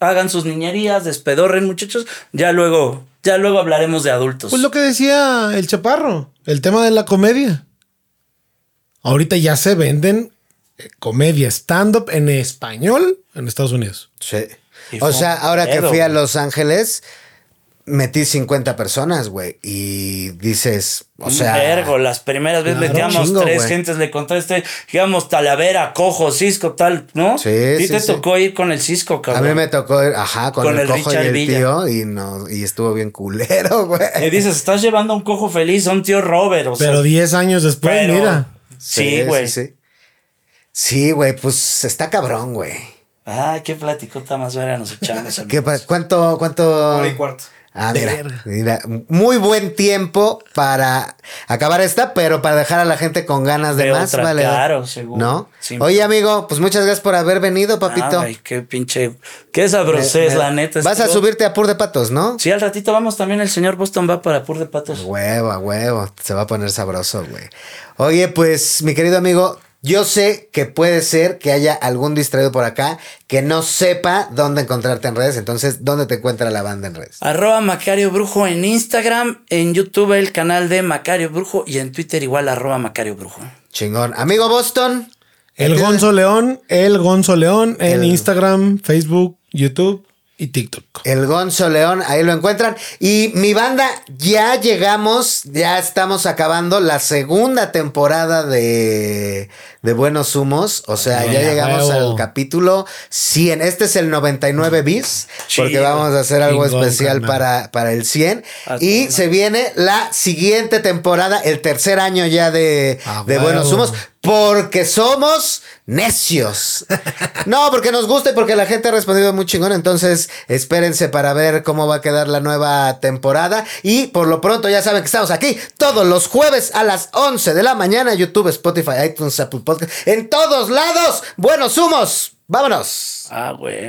hagan sus niñerías, despedorren, muchachos. Ya luego, ya luego hablaremos de adultos. Pues lo que decía el Chaparro, el tema de la comedia. Ahorita ya se venden eh, comedia stand-up en español en Estados Unidos. Sí. Y O sea, ahora que fui a. Los Ángeles, metí 50 personas, güey. Y dices, o sea. Vergo, las primeras veces Claro, metíamos chingo, tres gentes, le conté este, digamos, Talavera, Cojo, Cisco, tal, ¿no? Sí, Y sí, te sí. tocó ir con el Cisco, A cabrón. mí me tocó ir, ajá, con, Con el, el cojo y Richard el Villa. tío. Y, no, y estuvo bien culero, güey. Y dices, estás llevando a un cojo feliz a un tío Robert, o sea. Pero 10 años después, pero- mira. Sí, güey. Sí, sí. Sí, güey, pues está cabrón, güey. Ay, qué platicota más verga nos echamos. ¿Qué ¿Cuánto, cuánto? Hora y cuarto. Ah, mira, mira, muy buen tiempo para acabar esta, pero para dejar a la gente con ganas de, De más, otra, ¿vale? claro, seguro. ¿No? Sí. Oye, amigo, pues muchas gracias por haber venido, papito. Ay, qué pinche. Qué sabrosés, Me- la neta. Vas a subirte a Pur de Patos, ¿no? Sí, al ratito vamos también. El señor Boston va para Pur de Patos. Huevo, huevo. Se va a poner sabroso, güey. Oye, pues, mi querido amigo, Yo sé que puede ser que haya algún distraído por acá que no sepa dónde encontrarte en redes. Entonces, ¿dónde te encuentra la banda en redes? Arroba Macario Brujo en Instagram, en YouTube el canal de Macario Brujo y en Twitter igual arroba Macario Brujo. Chingón. Amigo Boston. El. Gonzo León, el Gonzo León en El- Instagram, Facebook, YouTube y TikTok. El Gonzo León, ahí lo encuentran. Y mi banda, ya llegamos, ya estamos acabando la segunda temporada de, de Buenos Humos. O sea, ya llegamos al capítulo 100. Este es el 99 bis, porque Chido. vamos a hacer algo especial para, para el 100. Ah, Y se viene la siguiente temporada, el tercer año ya de, Ah, de. Buenos Humos. Porque somos necios. No, porque nos gusta y porque la gente ha respondido muy chingón. Entonces, espérense para ver cómo va a quedar la nueva temporada. Y por lo pronto, ya saben que estamos aquí todos los jueves a las 11 de la mañana. YouTube, Spotify, iTunes, Apple Podcast. En todos lados. Buenos humos. Vámonos. Ah, güey.